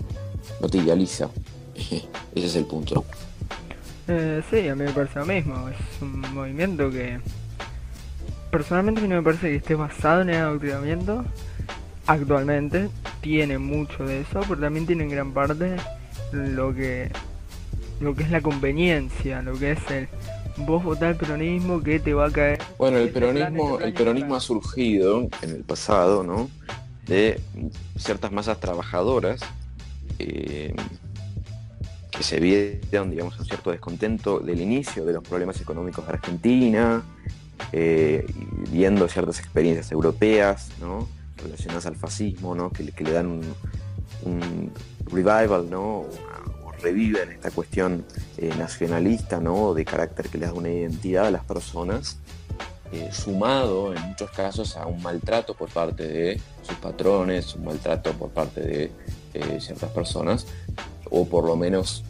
no te idealiza. Ese es el punto. sí, a mí me parece lo mismo, es un movimiento que personalmente a mí no me parece que esté basado en el adoctrinamiento. Actualmente tiene mucho de eso, pero también tiene en gran parte lo que lo que es la conveniencia, lo que es el vos votar peronismo que te va a caer. Bueno, el peronismo, el peronismo ha surgido en el pasado, ¿no? De ciertas masas trabajadoras eh, que se vieron, digamos, un cierto descontento del inicio de los problemas económicos de Argentina, eh, viendo ciertas experiencias europeas relacionadas al fascismo, que, le dan un, revival ¿no? Reviven esta cuestión eh, nacionalista ¿no? de carácter que les da una identidad a las personas. Eh, sumado en muchos casos a un maltrato por parte de sus patrones, un maltrato por parte de ciertas personas, o por lo menos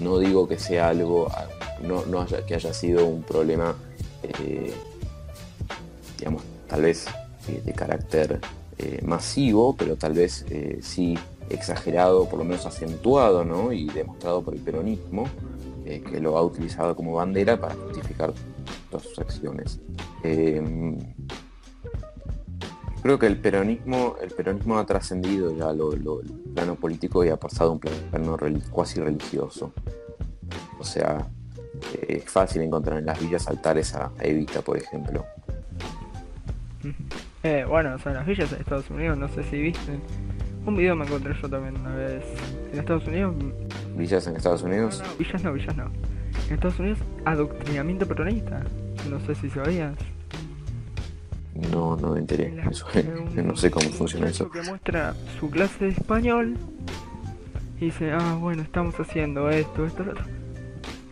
no digo que sea algo, no, que haya sido un problema eh, digamos, tal vez eh, de carácter eh, masivo, pero tal vez sí exagerado, por lo menos acentuado, ¿no? Y demostrado por el peronismo, que lo ha utilizado como bandera para justificar todas sus acciones. creo que el peronismo, el peronismo ha trascendido ya lo, el plano político y ha pasado a un plano cuasi religioso. O sea, es fácil encontrar en las villas altares a Evita, por ejemplo. Eh, bueno, son las villas en Estados Unidos, no sé si viste. Un video me encontré yo también una vez. En Estados Unidos. ¿Villas en Estados Unidos? No, villas no, villas no. En Estados Unidos, adoctrinamiento peronista. No sé si sabías. No, no me enteré. no sé cómo funciona eso. Que muestra su clase de español y dice, ah, bueno, estamos haciendo esto, esto, lo otro.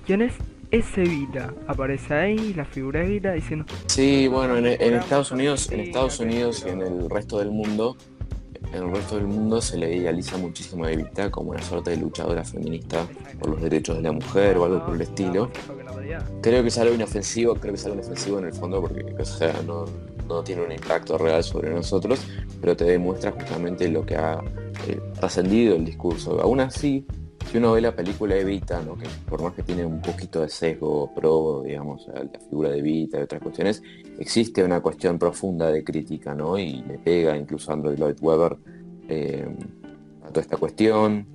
¿Quién es? es Evita. Aparece ahí la figura de Evita diciendo. Sí, bueno, en, Estados Unidos, en Estados Unidos y en el resto del mundo, en el resto del mundo se le idealiza muchísimo a Evita como una suerte de luchadora feminista por los derechos de la mujer o algo por el estilo. Creo que es algo inofensivo, creo que es algo inofensivo en el fondo porque no tiene un impacto real sobre nosotros, pero te demuestra justamente lo que ha eh, trascendido el discurso. Aún así, si uno ve la película Evita, ¿no? que por más que tiene un poquito de sesgo pro, digamos, a la figura de Evita y otras cuestiones, existe una cuestión profunda de crítica, ¿no? Y le pega incluso a Andrew Lloyd Webber eh, a toda esta cuestión.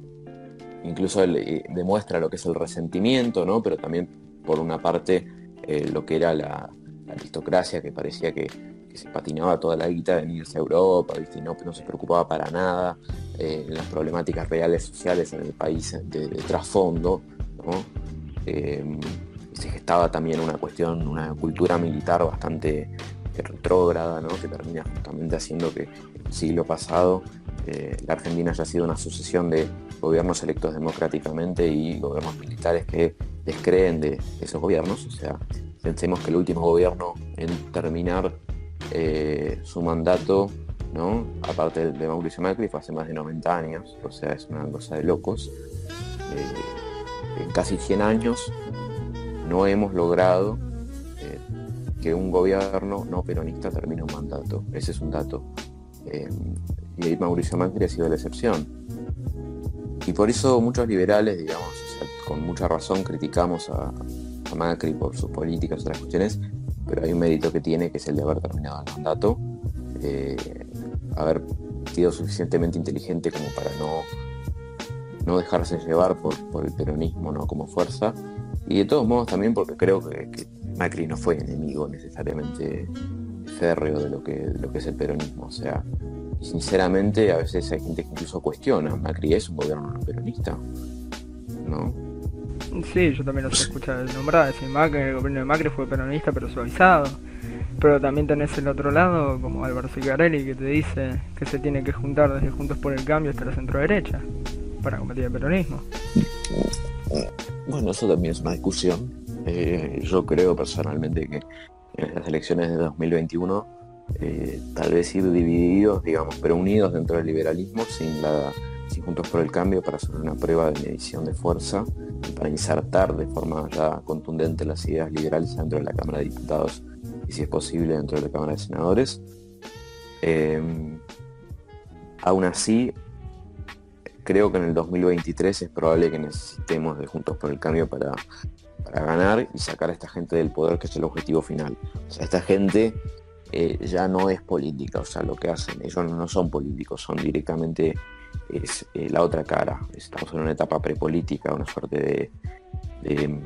Incluso eh, demuestra lo que es el resentimiento, ¿no? Pero también, por una parte, lo que era la aristocracia, que parecía que se patinaba toda la guita de irse a Europa, ¿viste? Y no, no se preocupaba para nada eh, en las problemáticas reales sociales en el país de, trasfondo, eh, se gestaba también una cuestión, una cultura militar bastante retrógrada, ¿no? que termina justamente haciendo que el siglo pasado eh, la Argentina haya sido una sucesión de gobiernos electos democráticamente y gobiernos militares que descreen de esos gobiernos. O sea, pensemos que el último gobierno en terminar eh, su mandato, ¿no? aparte de Mauricio Macri, fue hace más de 90 años, o sea, es una cosa de locos. Eh, en casi 100 años no hemos logrado eh, que un gobierno no peronista termine un mandato. Ese es un dato. y ahí Mauricio Macri ha sido la excepción. Y por eso muchos liberales, digamos, con mucha razón criticamos a, a Macri por sus políticas otras cuestiones, pero hay un mérito que tiene, que es el de haber terminado el mandato, eh, haber sido suficientemente inteligente como para no, no dejarse llevar por, el peronismo ¿no? como fuerza, y de todos modos también porque creo que, Macri no fue enemigo necesariamente férreo de lo que, lo que es el peronismo, o sea, sinceramente a veces hay gente que incluso cuestiona, Macri es un gobierno no peronista, ¿no? Sí, yo también los he escuchado nombrar. Decir, Macri, el gobierno de Macri fue peronista pero suavizado. Pero también tenés el otro lado, como Álvaro Sicarelli, que te dice que se tiene que juntar desde Juntos por el Cambio hasta la centro derecha para combatir el peronismo. Bueno, eso también es una discusión. Eh, yo creo personalmente que en las elecciones de 2021 eh, tal vez ir divididos, digamos, pero unidos dentro del liberalismo sin la sin Juntos por el Cambio para hacer una prueba de medición de fuerza para insertar de forma ya contundente las ideas liberales dentro de la Cámara de Diputados y si es posible dentro de la Cámara de Senadores. Eh, aún así, creo que en el 2023 es probable que necesitemos de Juntos por el Cambio para, para ganar y sacar a esta gente del poder, que es el objetivo final. O sea, esta gente eh, ya no es política, o sea, lo que hacen, ellos no son políticos, son directamente es eh, la otra cara. Estamos en una etapa prepolítica, una suerte de...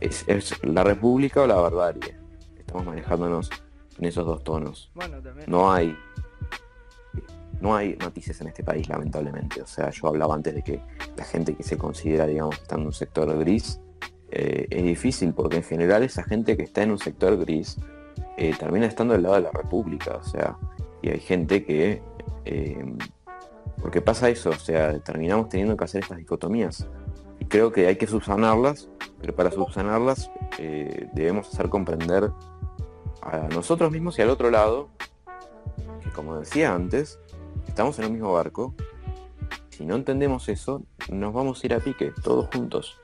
es, la república o la barbarie. Estamos manejándonos en esos dos tonos. no hay no hay matices en este país, lamentablemente. O sea, yo hablaba antes de que la gente que se considera, digamos, está en un sector gris, eh, es difícil porque en general esa gente que está en un sector gris eh, termina estando del lado de la República. O sea, y hay gente que porque pasa eso, o sea, terminamos teniendo que hacer estas dicotomías. Y creo que hay que subsanarlas, pero para subsanarlas eh, debemos hacer comprender a nosotros mismos y al otro lado que, como decía antes, estamos en el mismo barco. Si no entendemos eso, nos vamos a ir a pique, todos juntos.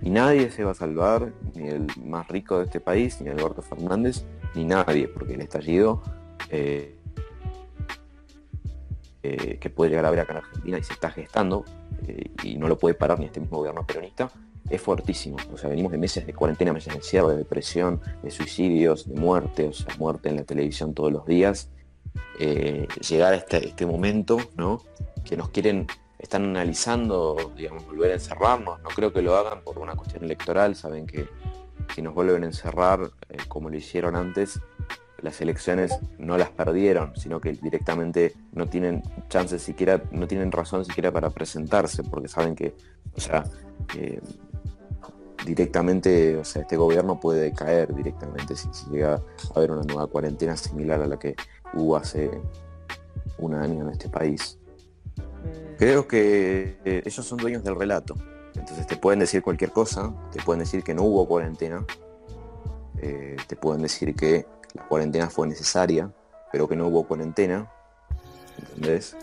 Y nadie se va a salvar, ni el más rico de este país, ni Alberto Fernández, ni nadie, porque el estallido eh, eh, que puede llegar a haber acá en Argentina y se está gestando eh, y no lo puede parar ni este mismo gobierno peronista, es fuertísimo. O sea, venimos de meses de cuarentena, meses de de depresión, de suicidios, de muerte, o sea, muerte en la televisión todos los días. Eh, llegar a este, este, momento, ¿no? Que nos quieren, están analizando, digamos, volver a encerrarnos. No creo que lo hagan por una cuestión electoral. Saben que si nos vuelven a encerrar, como lo hicieron antes, las elecciones no las perdieron, sino que directamente no tienen chances siquiera, no tienen razón siquiera para presentarse, porque saben que, o sea, directamente, o sea, este gobierno puede caer directamente si, llega a haber una nueva cuarentena similar a la que hubo hace un año en este país. Creo que eh, ellos son dueños del relato. Entonces te pueden decir cualquier cosa, te pueden decir que no hubo cuarentena, eh, te pueden decir que la cuarentena fue necesaria, pero que no hubo cuarentena, ¿entendés?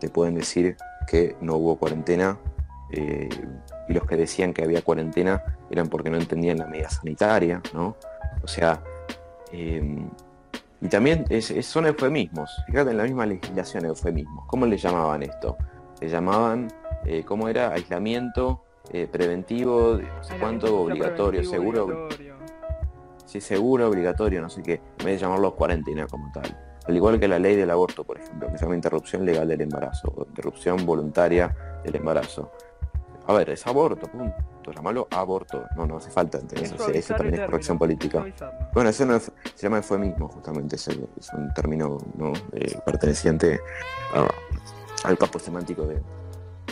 te pueden decir que no hubo cuarentena eh, y los que decían que había cuarentena eran porque no entendían la medida sanitaria, ¿no? O sea, em, y también son eufemismos, fíjate en la misma legislación eufemismos. ¿Cómo le llamaban esto? Le llamaban, eh, ¿cómo era? Aislamiento eh, preventivo, no sé cuánto, obligatorio, seguro. Sí, seguro, obligatorio, no sé qué, en vez de llamarlo cuarentena como tal. Al igual que la ley del aborto, por ejemplo, que se llama interrupción legal del embarazo, o interrupción voluntaria del embarazo. A ver, es aborto, punto. Llamarlo aborto. No, no hace falta. Entonces, eso también es corrección política. Bueno, eso no se llama eufemismo, justamente. Es, es un término ¿no? Eh, perteneciente al campo semántico de,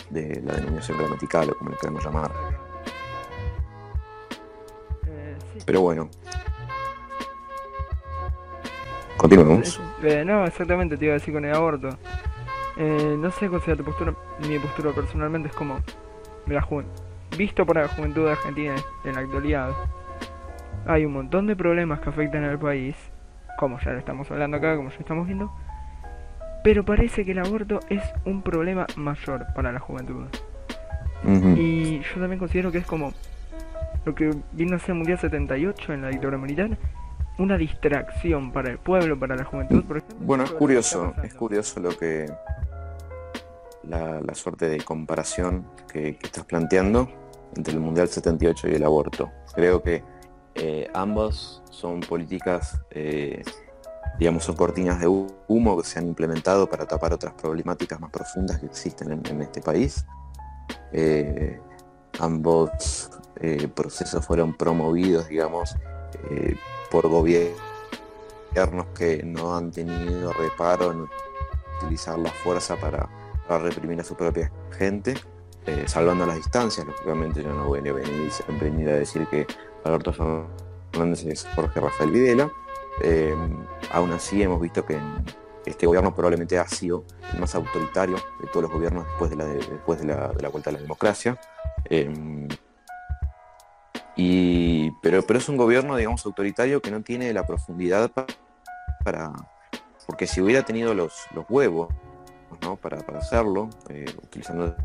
de la denominación gramatical o como le queremos llamar. Pero bueno. Continuemos. Eh, no, exactamente, te iba a decir con el aborto. Eh, no sé cuál sea tu postura. Mi postura personalmente es como. La visto por la juventud argentina en la actualidad, hay un montón de problemas que afectan al país, como ya lo estamos hablando acá, como ya estamos viendo, pero parece que el aborto es un problema mayor para la juventud. Y yo también considero que es como lo que vino a ser Mundial 78 en la dictadura militar, una distracción para el pueblo, para la juventud, por ejemplo. Bueno, es curioso, es curioso lo que la, suerte de comparación que, estás planteando entre el Mundial 78 y el aborto. Creo que eh, ambos son políticas eh, digamos, son cortinas de humo que se han implementado para tapar otras problemáticas más profundas que existen en, este país. Eh, ambos eh, procesos fueron promovidos, digamos, eh, por gobiernos que no han tenido reparo en utilizar la fuerza para, reprimir a su propia gente, salvando las distancias, lógicamente yo no voy a venir, a decir que Alberto Fernández es Jorge Rafael Videla, eh, aún así hemos visto que este gobierno probablemente ha sido el más autoritario de todos los gobiernos después de la, después de la, vuelta a la democracia. Eh, y, pero, pero es un gobierno, digamos, autoritario que no tiene la profundidad para... Porque si hubiera tenido los, huevos ¿no? para, hacerlo, eh, utilizando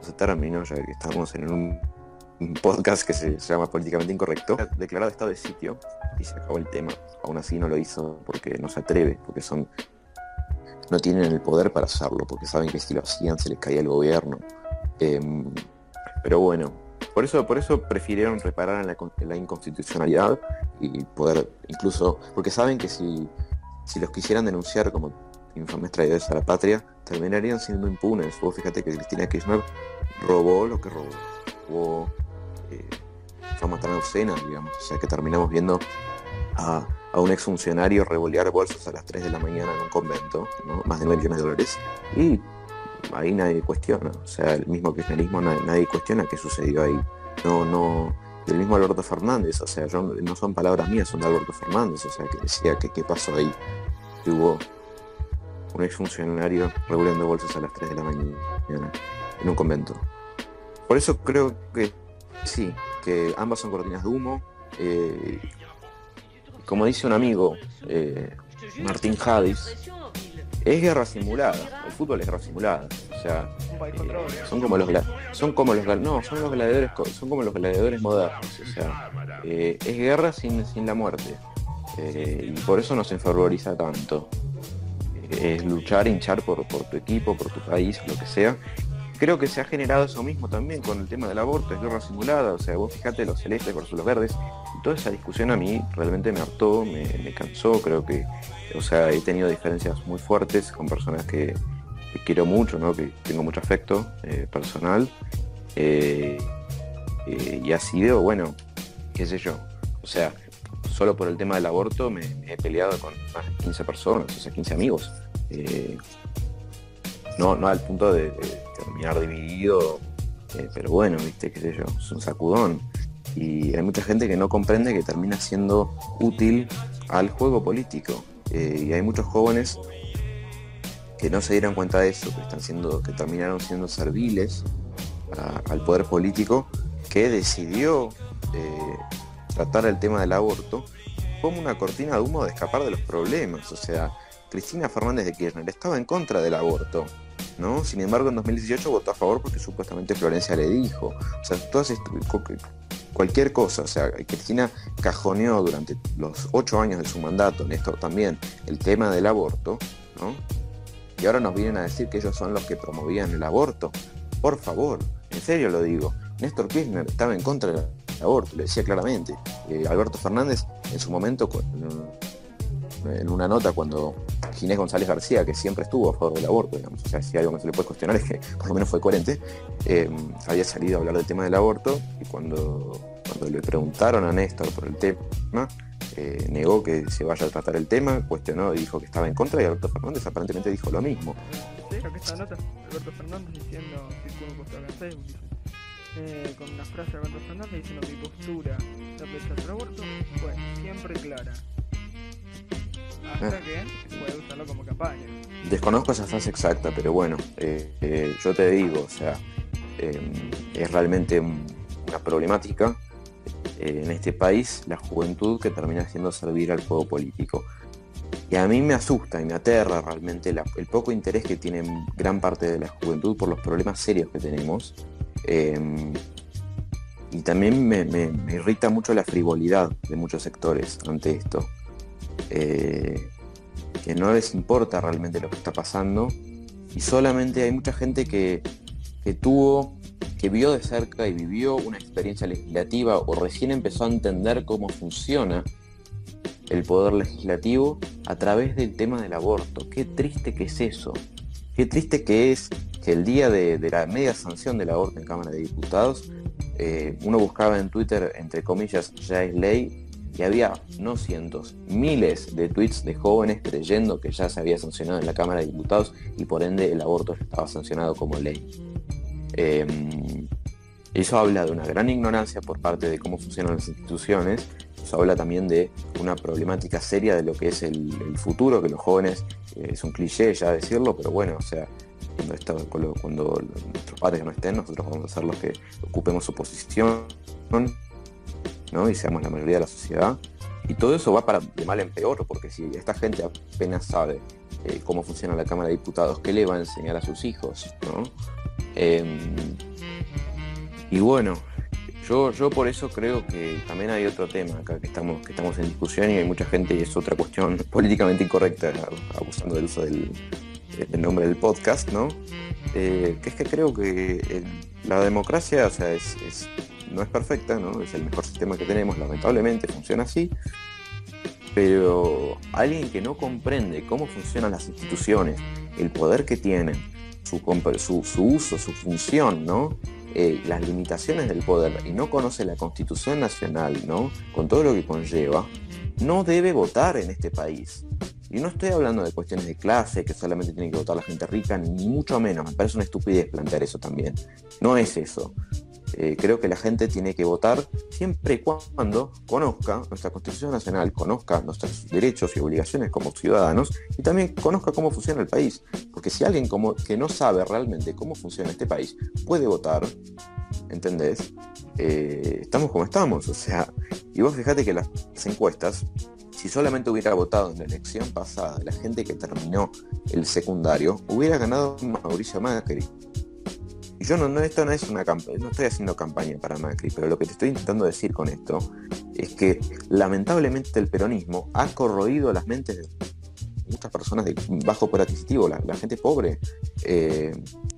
ese término, ya que estamos en un un podcast que se llama Políticamente Incorrecto, declarado estado de sitio y se acabó el tema. Aún así no lo hizo porque no se atreve, porque son no tienen el poder para hacerlo, porque saben que si lo hacían se les caía el gobierno. Em, pero bueno, por eso, por eso prefirieron reparar en la, inconstitucionalidad y poder incluso, porque saben que si, si los quisieran denunciar como infames traidores a la patria, terminarían siendo impunes. Fíjate que Cristina Kirchner robó lo que robó eh, fama tan obscena, digamos. O sea que terminamos viendo a, un exfuncionario revolear bolsas a las 3 de la mañana en un convento, más de millones de dólares. Ahí nadie cuestiona. O sea, el mismo kirchnerismo nadie, cuestiona qué sucedió ahí. No, no. Del mismo Alberto Fernández, o sea, no son palabras mías, son de Alberto Fernández, o sea, que decía que qué pasó ahí. Que hubo un exfuncionario revolviendo bolsas a las 3 de la mañana en un convento. Por eso creo que Sí, que ambas son cortinas de humo. Eh, como dice un amigo, eh, Martín Hadis, es guerra simulada. El fútbol es guerra simulada. O sea, eh, son como los son como los no, son los gladiadores son como los gladiadores modernos. O sea, es guerra sin, sin la muerte. y por eso nos enfervoriza tanto. es luchar, hinchar por, por tu equipo, por tu país, lo que sea, creo que se ha generado eso mismo también con el tema del aborto, es guerra simulada, o sea, vos fíjate los celestes versus los verdes, y toda esa discusión a mí realmente me hartó, me, cansó, creo que, o sea, he tenido diferencias muy fuertes con personas que, quiero mucho, ¿no? que tengo mucho afecto eh, personal, eh, eh, y así sido, bueno, qué sé yo, o sea, solo por el tema del aborto me, he peleado con más de 15 personas, o sea, 15 amigos. no, no al punto de terminar dividido, eh, pero bueno, viste, qué sé yo, es un sacudón. Y hay mucha gente que no comprende que termina siendo útil al juego político. Eh, y hay muchos jóvenes que no se dieron cuenta de eso, que están siendo, que terminaron siendo serviles al poder político que decidió eh, tratar el tema del aborto como una cortina de humo de escapar de los problemas. O sea, Cristina Fernández de Kirchner estaba en contra del aborto, ¿no? Sin embargo, en 2018 votó a favor porque supuestamente Florencia le dijo. O sea, todas cualquier cosa. O sea, Cristina cajoneó durante los ocho años de su mandato, Néstor también, el tema del aborto, ¿no? Y ahora nos vienen a decir que ellos son los que promovían el aborto. Por favor, en serio lo digo. Néstor Kirchner estaba en contra del aborto, le decía claramente. Eh, Alberto Fernández, en su momento, en una nota cuando Ginés González García, que siempre estuvo a favor del aborto, digamos, o sea, si algo que se le puede cuestionar es que por lo menos fue coherente, eh, había salido a hablar del tema del aborto y cuando, cuando le preguntaron a Néstor por el tema, eh, negó que se vaya a tratar el tema, cuestionó y dijo que estaba en contra y Alberto Fernández aparentemente dijo lo mismo. Eh, con una frase de Alberto Fernández diciendo mi postura aborto fue siempre clara hasta que puede usarlo como campaña. Desconozco esa frase exacta, pero bueno, eh, eh, yo te digo, o sea, em, es realmente una problemática eh, en este país la juventud que termina siendo servir al juego político. Y a mí me asusta y me aterra realmente el poco interés que tiene gran parte de la juventud por los problemas serios que tenemos. Em, y también me, irrita mucho la frivolidad de muchos sectores ante esto. Eh, que no les importa realmente lo que está pasando y solamente hay mucha gente que, tuvo, que vio de cerca y vivió una experiencia legislativa o recién empezó a entender cómo funciona el poder legislativo a través del tema del aborto. Qué triste que es eso. Qué triste que es que el día de, la media sanción del aborto en Cámara de Diputados, eh, uno buscaba en Twitter, entre comillas, ya es ley, y había no cientos, miles de tweets de jóvenes creyendo que ya se había sancionado en la Cámara de Diputados y por ende el aborto estaba sancionado como ley. Em, eso habla de una gran ignorancia por parte de cómo funcionan las instituciones, eso habla también de una problemática seria de lo que es el, futuro, que los jóvenes, eh, es un cliché ya decirlo, pero bueno, o sea, cuando, cuando nuestros padres no estén, nosotros vamos a ser los que ocupemos su posición y seamos la mayoría de la sociedad. Y todo eso va para de mal en peor, porque si esta gente apenas sabe eh, cómo funciona la Cámara de Diputados, ¿qué le va a enseñar a sus hijos? Em, y bueno, yo, yo por eso creo que también hay otro tema acá que estamos, que estamos en discusión y hay mucha gente, y es otra cuestión políticamente incorrecta, abusando del uso del, nombre del podcast, ¿no? Eh, que es que creo que la democracia o sea, es no es perfecta, ¿no? Es el mejor sistema que tenemos, lamentablemente funciona así. Pero alguien que no comprende cómo funcionan las instituciones, el poder que tienen, su, uso, su función, ¿no? Eh, las limitaciones del poder y no conoce la Constitución Nacional, ¿no? Con todo lo que conlleva, no debe votar en este país. Y no estoy hablando de cuestiones de clase, que solamente tiene que votar la gente rica, ni mucho menos. Me parece una estupidez plantear eso también. No es eso. Eh, creo que la gente tiene que votar siempre y cuando conozca nuestra Constitución Nacional, conozca nuestros derechos y obligaciones como ciudadanos y también conozca cómo funciona el país. Porque si alguien como, que no sabe realmente cómo funciona este país puede votar, ¿entendés? Eh, estamos como estamos. O sea, y vos fíjate que las encuestas si solamente hubiera votado en la elección pasada la gente que terminó el secundario, hubiera ganado Mauricio Macri yo no, no, esto no es una campaña, no estoy haciendo campaña para Macri, pero lo que te estoy intentando decir con esto es que lamentablemente el peronismo ha corroído las mentes de muchas personas de bajo poder adquisitivo, la, gente pobre. Eh,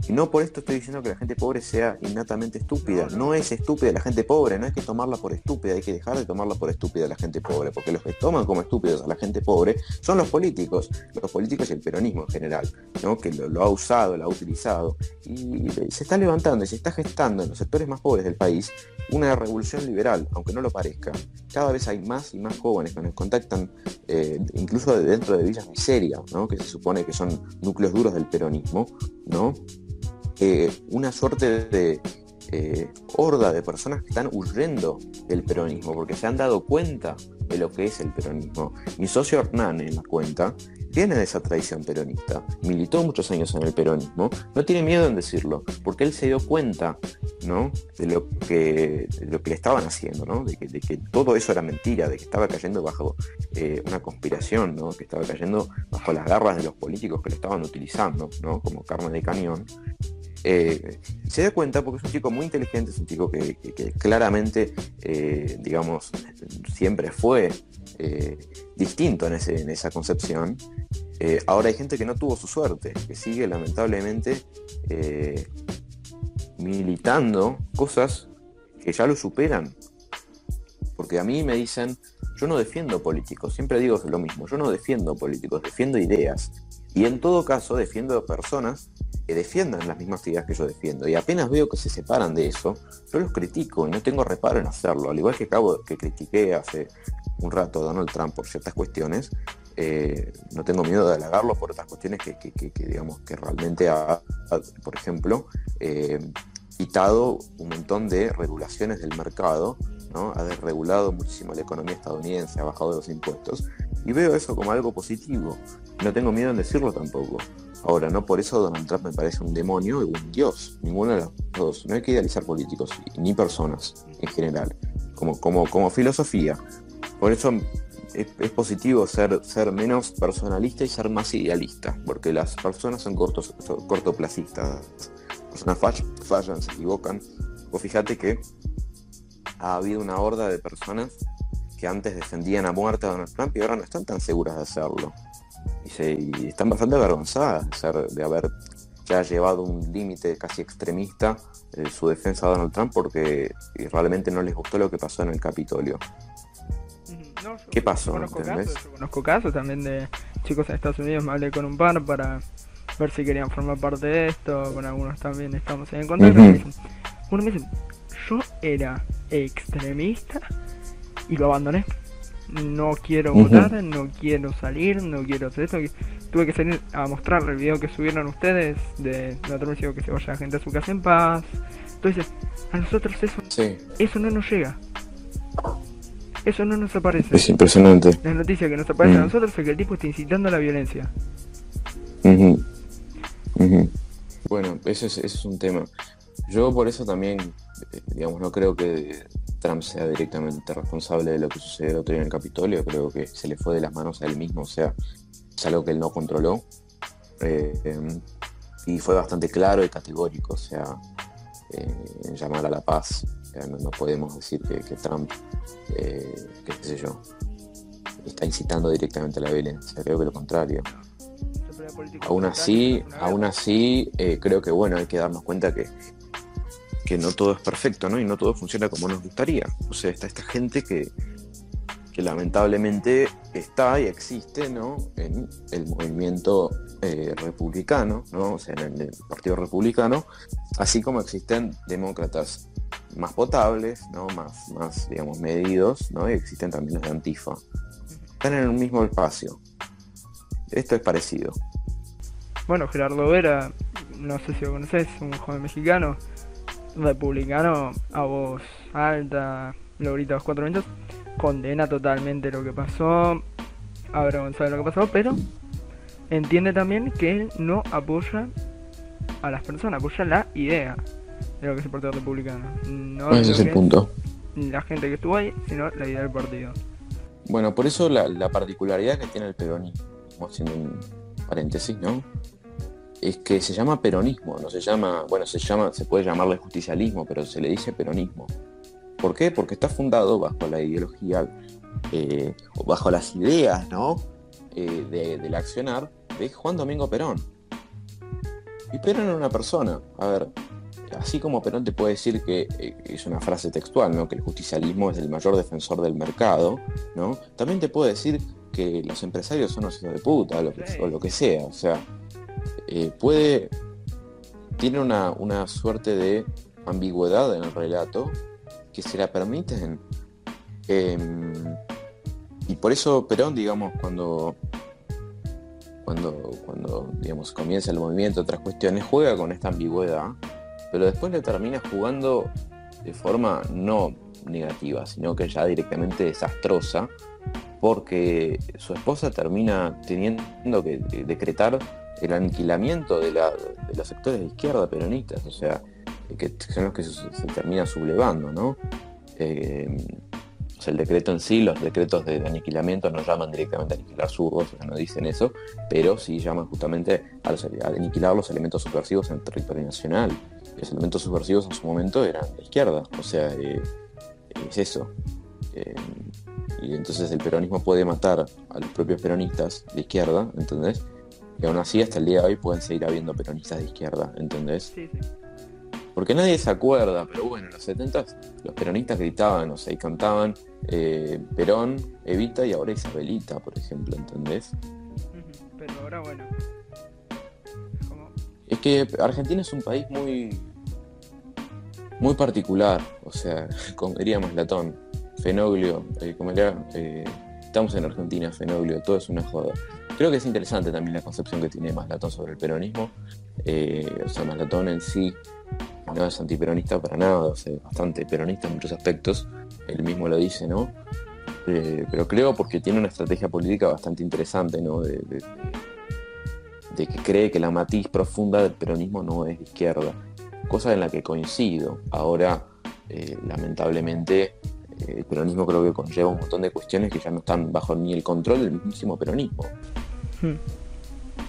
y no por esto estoy diciendo que la gente pobre sea innatamente estúpida. No es estúpida la gente pobre, no hay que tomarla por estúpida, hay que dejar de tomarla por estúpida la gente pobre, porque los que toman como estúpidos a la gente pobre son los políticos, los políticos y el peronismo en general, ¿no? que lo, ha usado, lo ha utilizado. Y se está levantando y se está gestando en los sectores más pobres del país una revolución liberal, aunque no lo parezca. Cada vez hay más y más jóvenes que nos contactan, eh, incluso dentro de villas miserias, ¿no? que se supone que son núcleos duros del peronismo, ¿no? Eh, una suerte de eh, horda de personas que están huyendo del peronismo porque se han dado cuenta de lo que es el peronismo. Mi socio Hernán en la cuenta viene de esa tradición peronista, militó muchos años en el peronismo, no tiene miedo en decirlo, porque él se dio cuenta ¿no? de, lo que, lo que le estaban haciendo, ¿no? de, que, de que todo eso era mentira, de que estaba cayendo bajo eh, una conspiración, ¿no? que estaba cayendo bajo las garras de los políticos que lo estaban utilizando ¿no? como carne de cañón. Eh, se da cuenta porque es un chico muy inteligente, es un chico que, claramente, eh, digamos, siempre fue distinto en, ese, en esa concepción. ahora hay gente que no tuvo su suerte, que sigue lamentablemente militando cosas que ya lo superan. Porque a mí me dicen, yo no defiendo políticos, siempre digo lo mismo, yo no defiendo políticos, defiendo ideas. Y en todo caso defiendo personas que defiendan las mismas ideas que yo defiendo. Y apenas veo que se separan de eso, yo los critico y no tengo reparo en hacerlo. Al igual que acabo que critiqué hace un rato Donald Trump por ciertas cuestiones, eh, no tengo miedo de halagarlo por otras cuestiones que, digamos que realmente ha, por ejemplo, eh, quitado un montón de regulaciones del mercado, ¿no? ha desregulado muchísimo la economía estadounidense, ha bajado los impuestos, y veo eso como algo positivo. No tengo miedo en decirlo tampoco. Ahora, no por eso Donald Trump me parece un demonio o un dios, ninguno de los dos. No hay que idealizar políticos, ni personas en general, como, como, como filosofía. Por eso es, positivo ser, ser menos personalista y ser más idealista, porque las personas son, cortos, cortoplacistas. Las personas fallan, se equivocan. O fíjate que ha habido una horda de personas que antes defendían a muerte a Donald Trump y ahora no están tan seguras de hacerlo. Y, se, están bastante avergonzadas de, ser, de haber ya llevado un límite casi extremista en su defensa a Donald Trump porque realmente no les gustó lo que pasó en el Capitolio. ¿Qué pasó? Conozco casos, conozco casos también de chicos en Estados Unidos. Me hablé con un par para ver si querían formar parte de esto. Con algunos también estamos en contacto. Uno me dice, yo era extremista y lo abandoné. No quiero votar, no quiero salir, no quiero hacer esto. Tuve que salir a mostrar el video que subieron ustedes de la transmisión que se vaya la gente a su casa en paz. Entonces, a nosotros eso, eso no nos llega. Eso no nos aparece. Es impresionante. La noticia que nos aparece a mm. nosotros es que el tipo está incitando a la violencia. Bueno, eso es, eso es un tema. Yo por eso también, digamos, no creo que Trump sea directamente responsable de lo que sucedió el otro día en el Capitolio. Creo que se le fue de las manos a él mismo. O sea, es algo que él no controló. Eh, y fue bastante claro y categórico. O sea, eh, en llamar a la paz no, podemos decir que, Trump, eh, qué sé yo, está incitando directamente a la violencia, creo que lo contrario. Aún así, aún así, eh, creo que bueno, hay que darnos cuenta que, que no todo es perfecto, ¿no? Y no todo funciona como nos gustaría. O sea, está esta gente que, que lamentablemente está y existe ¿no? en el movimiento eh, republicano, ¿no? o sea, en el Partido Republicano, así como existen demócratas más potables, ¿no? más, más digamos, medidos, ¿no? y existen también los de Antifa. Están en el mismo espacio. Esto es parecido. Bueno, Gerardo Vera, no sé si lo conoces, un joven mexicano, republicano, a voz alta, lo grita a los cuatro minutos, condena totalmente lo que pasó, avergonzado de lo que pasó, pero entiende también que él no apoya a las personas, apoya la idea de lo que es el Partido Republicano. No Ese es el punto. La gente que estuvo ahí, sino la idea del partido. Bueno, por eso la, particularidad que tiene el peronismo, haciendo un paréntesis, ¿no? Es que se llama peronismo, no se llama, bueno, se llama, se puede llamarle justicialismo, pero se le dice peronismo. ¿Por qué? Porque está fundado bajo la ideología, eh, bajo las ideas, ¿no? Eh, del accionar de Juan Domingo Perón. Y Perón era una persona, a ver, así como Perón te puede decir que eh, es una frase textual, ¿no? que el justicialismo es el mayor defensor del mercado, ¿no? también te puede decir que los empresarios son los hijos de puta lo que, o lo que sea. O sea, eh, puede. Tiene una, una, suerte de ambigüedad en el relato que se la permiten. Em, y por eso Perón, digamos, cuando, cuando, cuando digamos, comienza el movimiento, otras cuestiones, juega con esta ambigüedad, pero después le termina jugando de forma no negativa, sino que ya directamente desastrosa, porque su esposa termina teniendo que decretar el aniquilamiento de, la, de los sectores de izquierda peronistas, o sea, que son los que se, termina sublevando, ¿no? Eh, el decreto en sí, los decretos de, aniquilamiento no llaman directamente a aniquilar zurdos, o sea, no dicen eso, pero sí llaman justamente a, aniquilar los elementos subversivos en el territorio nacional. Los elementos subversivos en su momento eran de izquierda, o sea, eh, es eso. Eh, y entonces el peronismo puede matar a los propios peronistas de izquierda, ¿entendés? Y aún así hasta el día de hoy pueden seguir habiendo peronistas de izquierda, ¿entendés? Sí, sí. Porque nadie se acuerda, pero bueno, en los 70 los peronistas gritaban, o sea, y cantaban eh, Perón, Evita y ahora Isabelita, por ejemplo, ¿entendés? Pero ahora bueno. Es que Argentina es un país muy muy particular, o sea, como diríamos Latón, Fenoglio, eh, como era, eh, estamos en Argentina, Fenoglio, todo es una joda. Creo que es interesante también la concepción que tiene Maslatón sobre el peronismo. Eh, o sea, Maslatón en sí no es antiperonista para nada, sea, bastante peronista en muchos aspectos, él mismo lo dice, ¿no? Eh, pero creo porque tiene una estrategia política bastante interesante, ¿no? De, que cree que la matiz profunda del peronismo no es izquierda, cosa en la que coincido. Ahora, eh, lamentablemente, el peronismo creo que conlleva un montón de cuestiones que ya no están bajo ni el control del mismísimo peronismo. Hmm.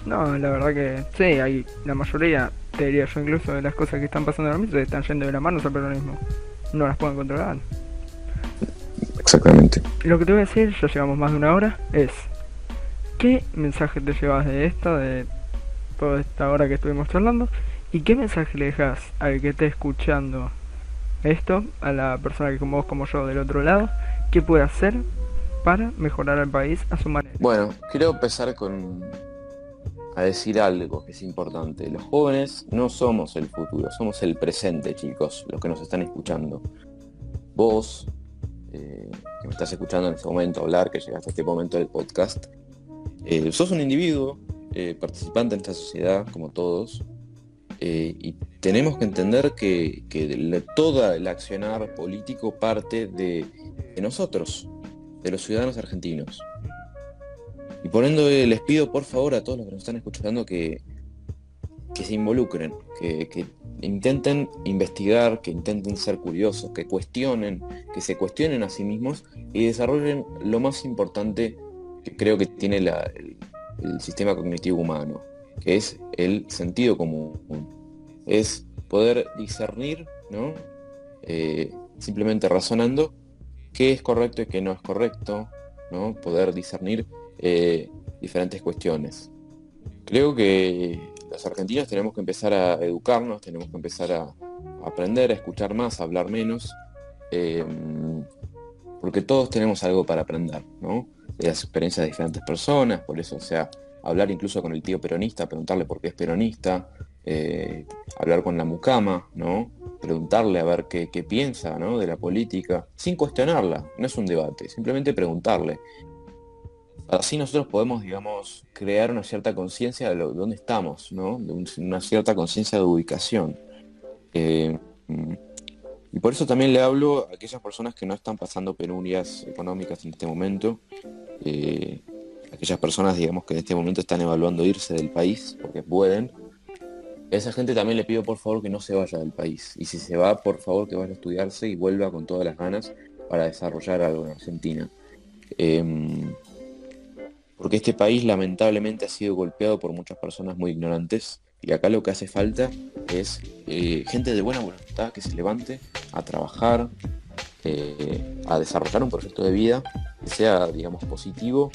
No, la verdad que sí, hay la mayoría, te diría yo incluso, de las cosas que están pasando ahora mismo están yendo de la mano al peronismo. No las pueden controlar. Exactamente. Lo que te voy a decir, ya llevamos más de una hora, es ¿qué mensaje te llevas de esto, de toda esta hora que estuvimos charlando? ¿Y qué mensaje le dejas al que esté escuchando esto, a la persona que como vos, como yo, del otro lado, qué puede hacer para mejorar al país a su manera? Bueno, quiero empezar con a decir algo que es importante. Los jóvenes no somos el futuro, somos el presente, chicos, los que nos están escuchando. Vos, eh, que me estás escuchando en este momento hablar, que llegaste a este momento del podcast, eh, sos un individuo eh, participante en esta sociedad, como todos, y tenemos que entender que, que todo el accionar político parte de nosotros, de los ciudadanos argentinos. Y por ende les pido por favor a todos los que nos están escuchando que, que se involucren, que, intenten investigar, que intenten ser curiosos, que cuestionen, que se cuestionen a sí mismos y desarrollen lo más importante que creo que tiene el, sistema cognitivo humano, que es el sentido común. Es poder discernir, ¿no? Eh, simplemente razonando qué es correcto y qué no es correcto, ¿no? Poder discernir eh, diferentes cuestiones. Creo que los argentinos tenemos que empezar a educarnos, tenemos que empezar a, aprender, a escuchar más, a hablar menos, em, porque todos tenemos algo para aprender, ¿no? De las experiencias de diferentes personas, por eso, o sea, hablar incluso con el tío peronista, preguntarle por qué es peronista, eh, hablar con la mucama, ¿no? Preguntarle a ver qué, piensa, ¿no? De la política, sin cuestionarla, no es un debate, simplemente preguntarle. Así nosotros podemos, digamos, crear una cierta conciencia de, dónde estamos, ¿no? De una cierta conciencia de ubicación. Eh, y por eso también le hablo a aquellas personas que no están pasando penurias económicas en este momento, eh, aquellas personas, digamos, que en este momento están evaluando irse del país porque pueden. Esa gente también le pido por favor que no se vaya del país. Y si se va, por favor que vaya a estudiarse y vuelva con todas las ganas para desarrollar algo en Argentina. Eh, porque este país lamentablemente ha sido golpeado por muchas personas muy ignorantes y acá lo que hace falta es eh, gente de buena voluntad que se levante a trabajar, eh, a desarrollar un proyecto de vida que sea, digamos, positivo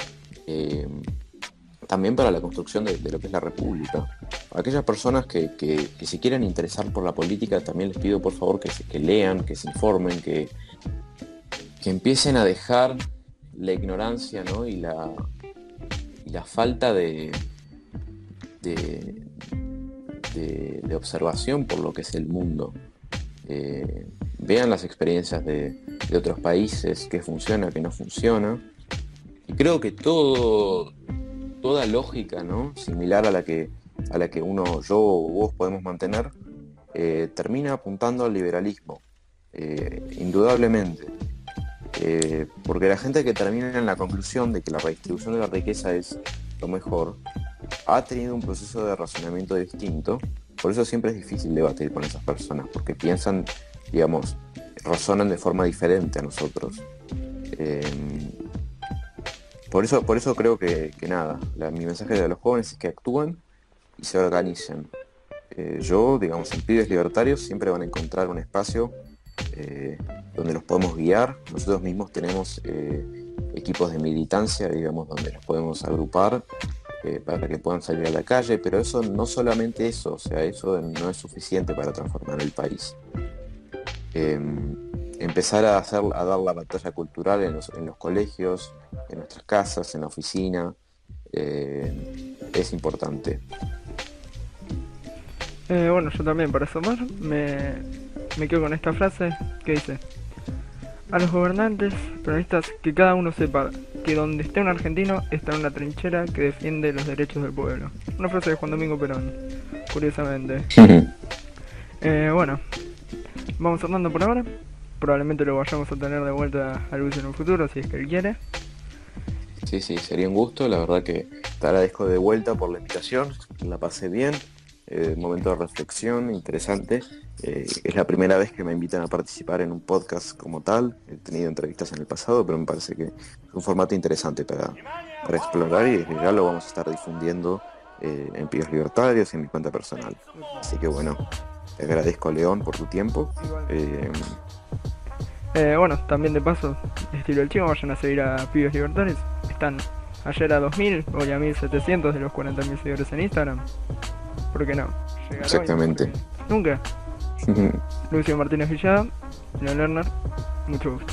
eh, también para la construcción de, lo que es la República. aquellas personas que, se quieran interesar por la política, también les pido por favor que, que lean, que se informen, que, que empiecen a dejar la ignorancia ¿no? y la, la falta de, de, observación por lo que es el mundo. Eh, vean las experiencias de, otros países, qué funciona, qué no funciona. Y creo que todo, toda lógica ¿no? similar a la, que, a la que uno, yo o vos podemos mantener, eh, termina apuntando al liberalismo, eh, indudablemente. Eh, porque la gente que termina en la conclusión de que la redistribución de la riqueza es lo mejor, ha tenido un proceso de razonamiento distinto Por eso siempre es difícil debatir con esas personas, porque piensan, digamos, razonan de forma diferente a nosotros. Por, eso, por eso creo que, nada, mi mensaje de los jóvenes es que actúen y se organicen. Eh, yo, digamos, en Pibes Libertarios siempre van a encontrar un espacio eh, donde los podemos guiar. Nosotros mismos tenemos eh, equipos de militancia, digamos, donde los podemos agrupar para que puedan salir a la calle, pero eso no solamente eso, o sea, eso no es suficiente para transformar el país. Em, empezar a, hacer, a dar la batalla cultural en los, colegios, en nuestras casas, en la oficina, es importante. Eh, bueno, yo también para sumar me, me quedo con esta frase que dice a los gobernantes peronistas que cada uno sepa que donde esté un argentino está en una trinchera que defiende los derechos del pueblo. Una frase de Juan Domingo Perón, curiosamente. eh, bueno, vamos cerrando por ahora. Probablemente lo vayamos a tener de vuelta a Luis en un futuro, si es que él quiere. Sí, sí, sería un gusto. La verdad que te agradezco de vuelta por la invitación. La pasé bien. Eh, momento de reflexión interesante. Eh, es la primera vez que me invitan a participar en un podcast como tal. He tenido entrevistas en el pasado, pero me parece que es un formato interesante para, para explorar y ya lo vamos a estar difundiendo eh, en Píos Libertarios y en mi cuenta personal. Así que bueno, te agradezco a León por tu tiempo. Eh, bueno, también de paso, estilo el chivo, vayan a seguir a Pibes Libertarios. Están ayer a 2000, hoy a 1700 de los 40.000 seguidores en Instagram. ¿Por qué no? Llegar Exactamente. Nunca. Lucio Martínez Villada, Leon Lerner, mucho gusto.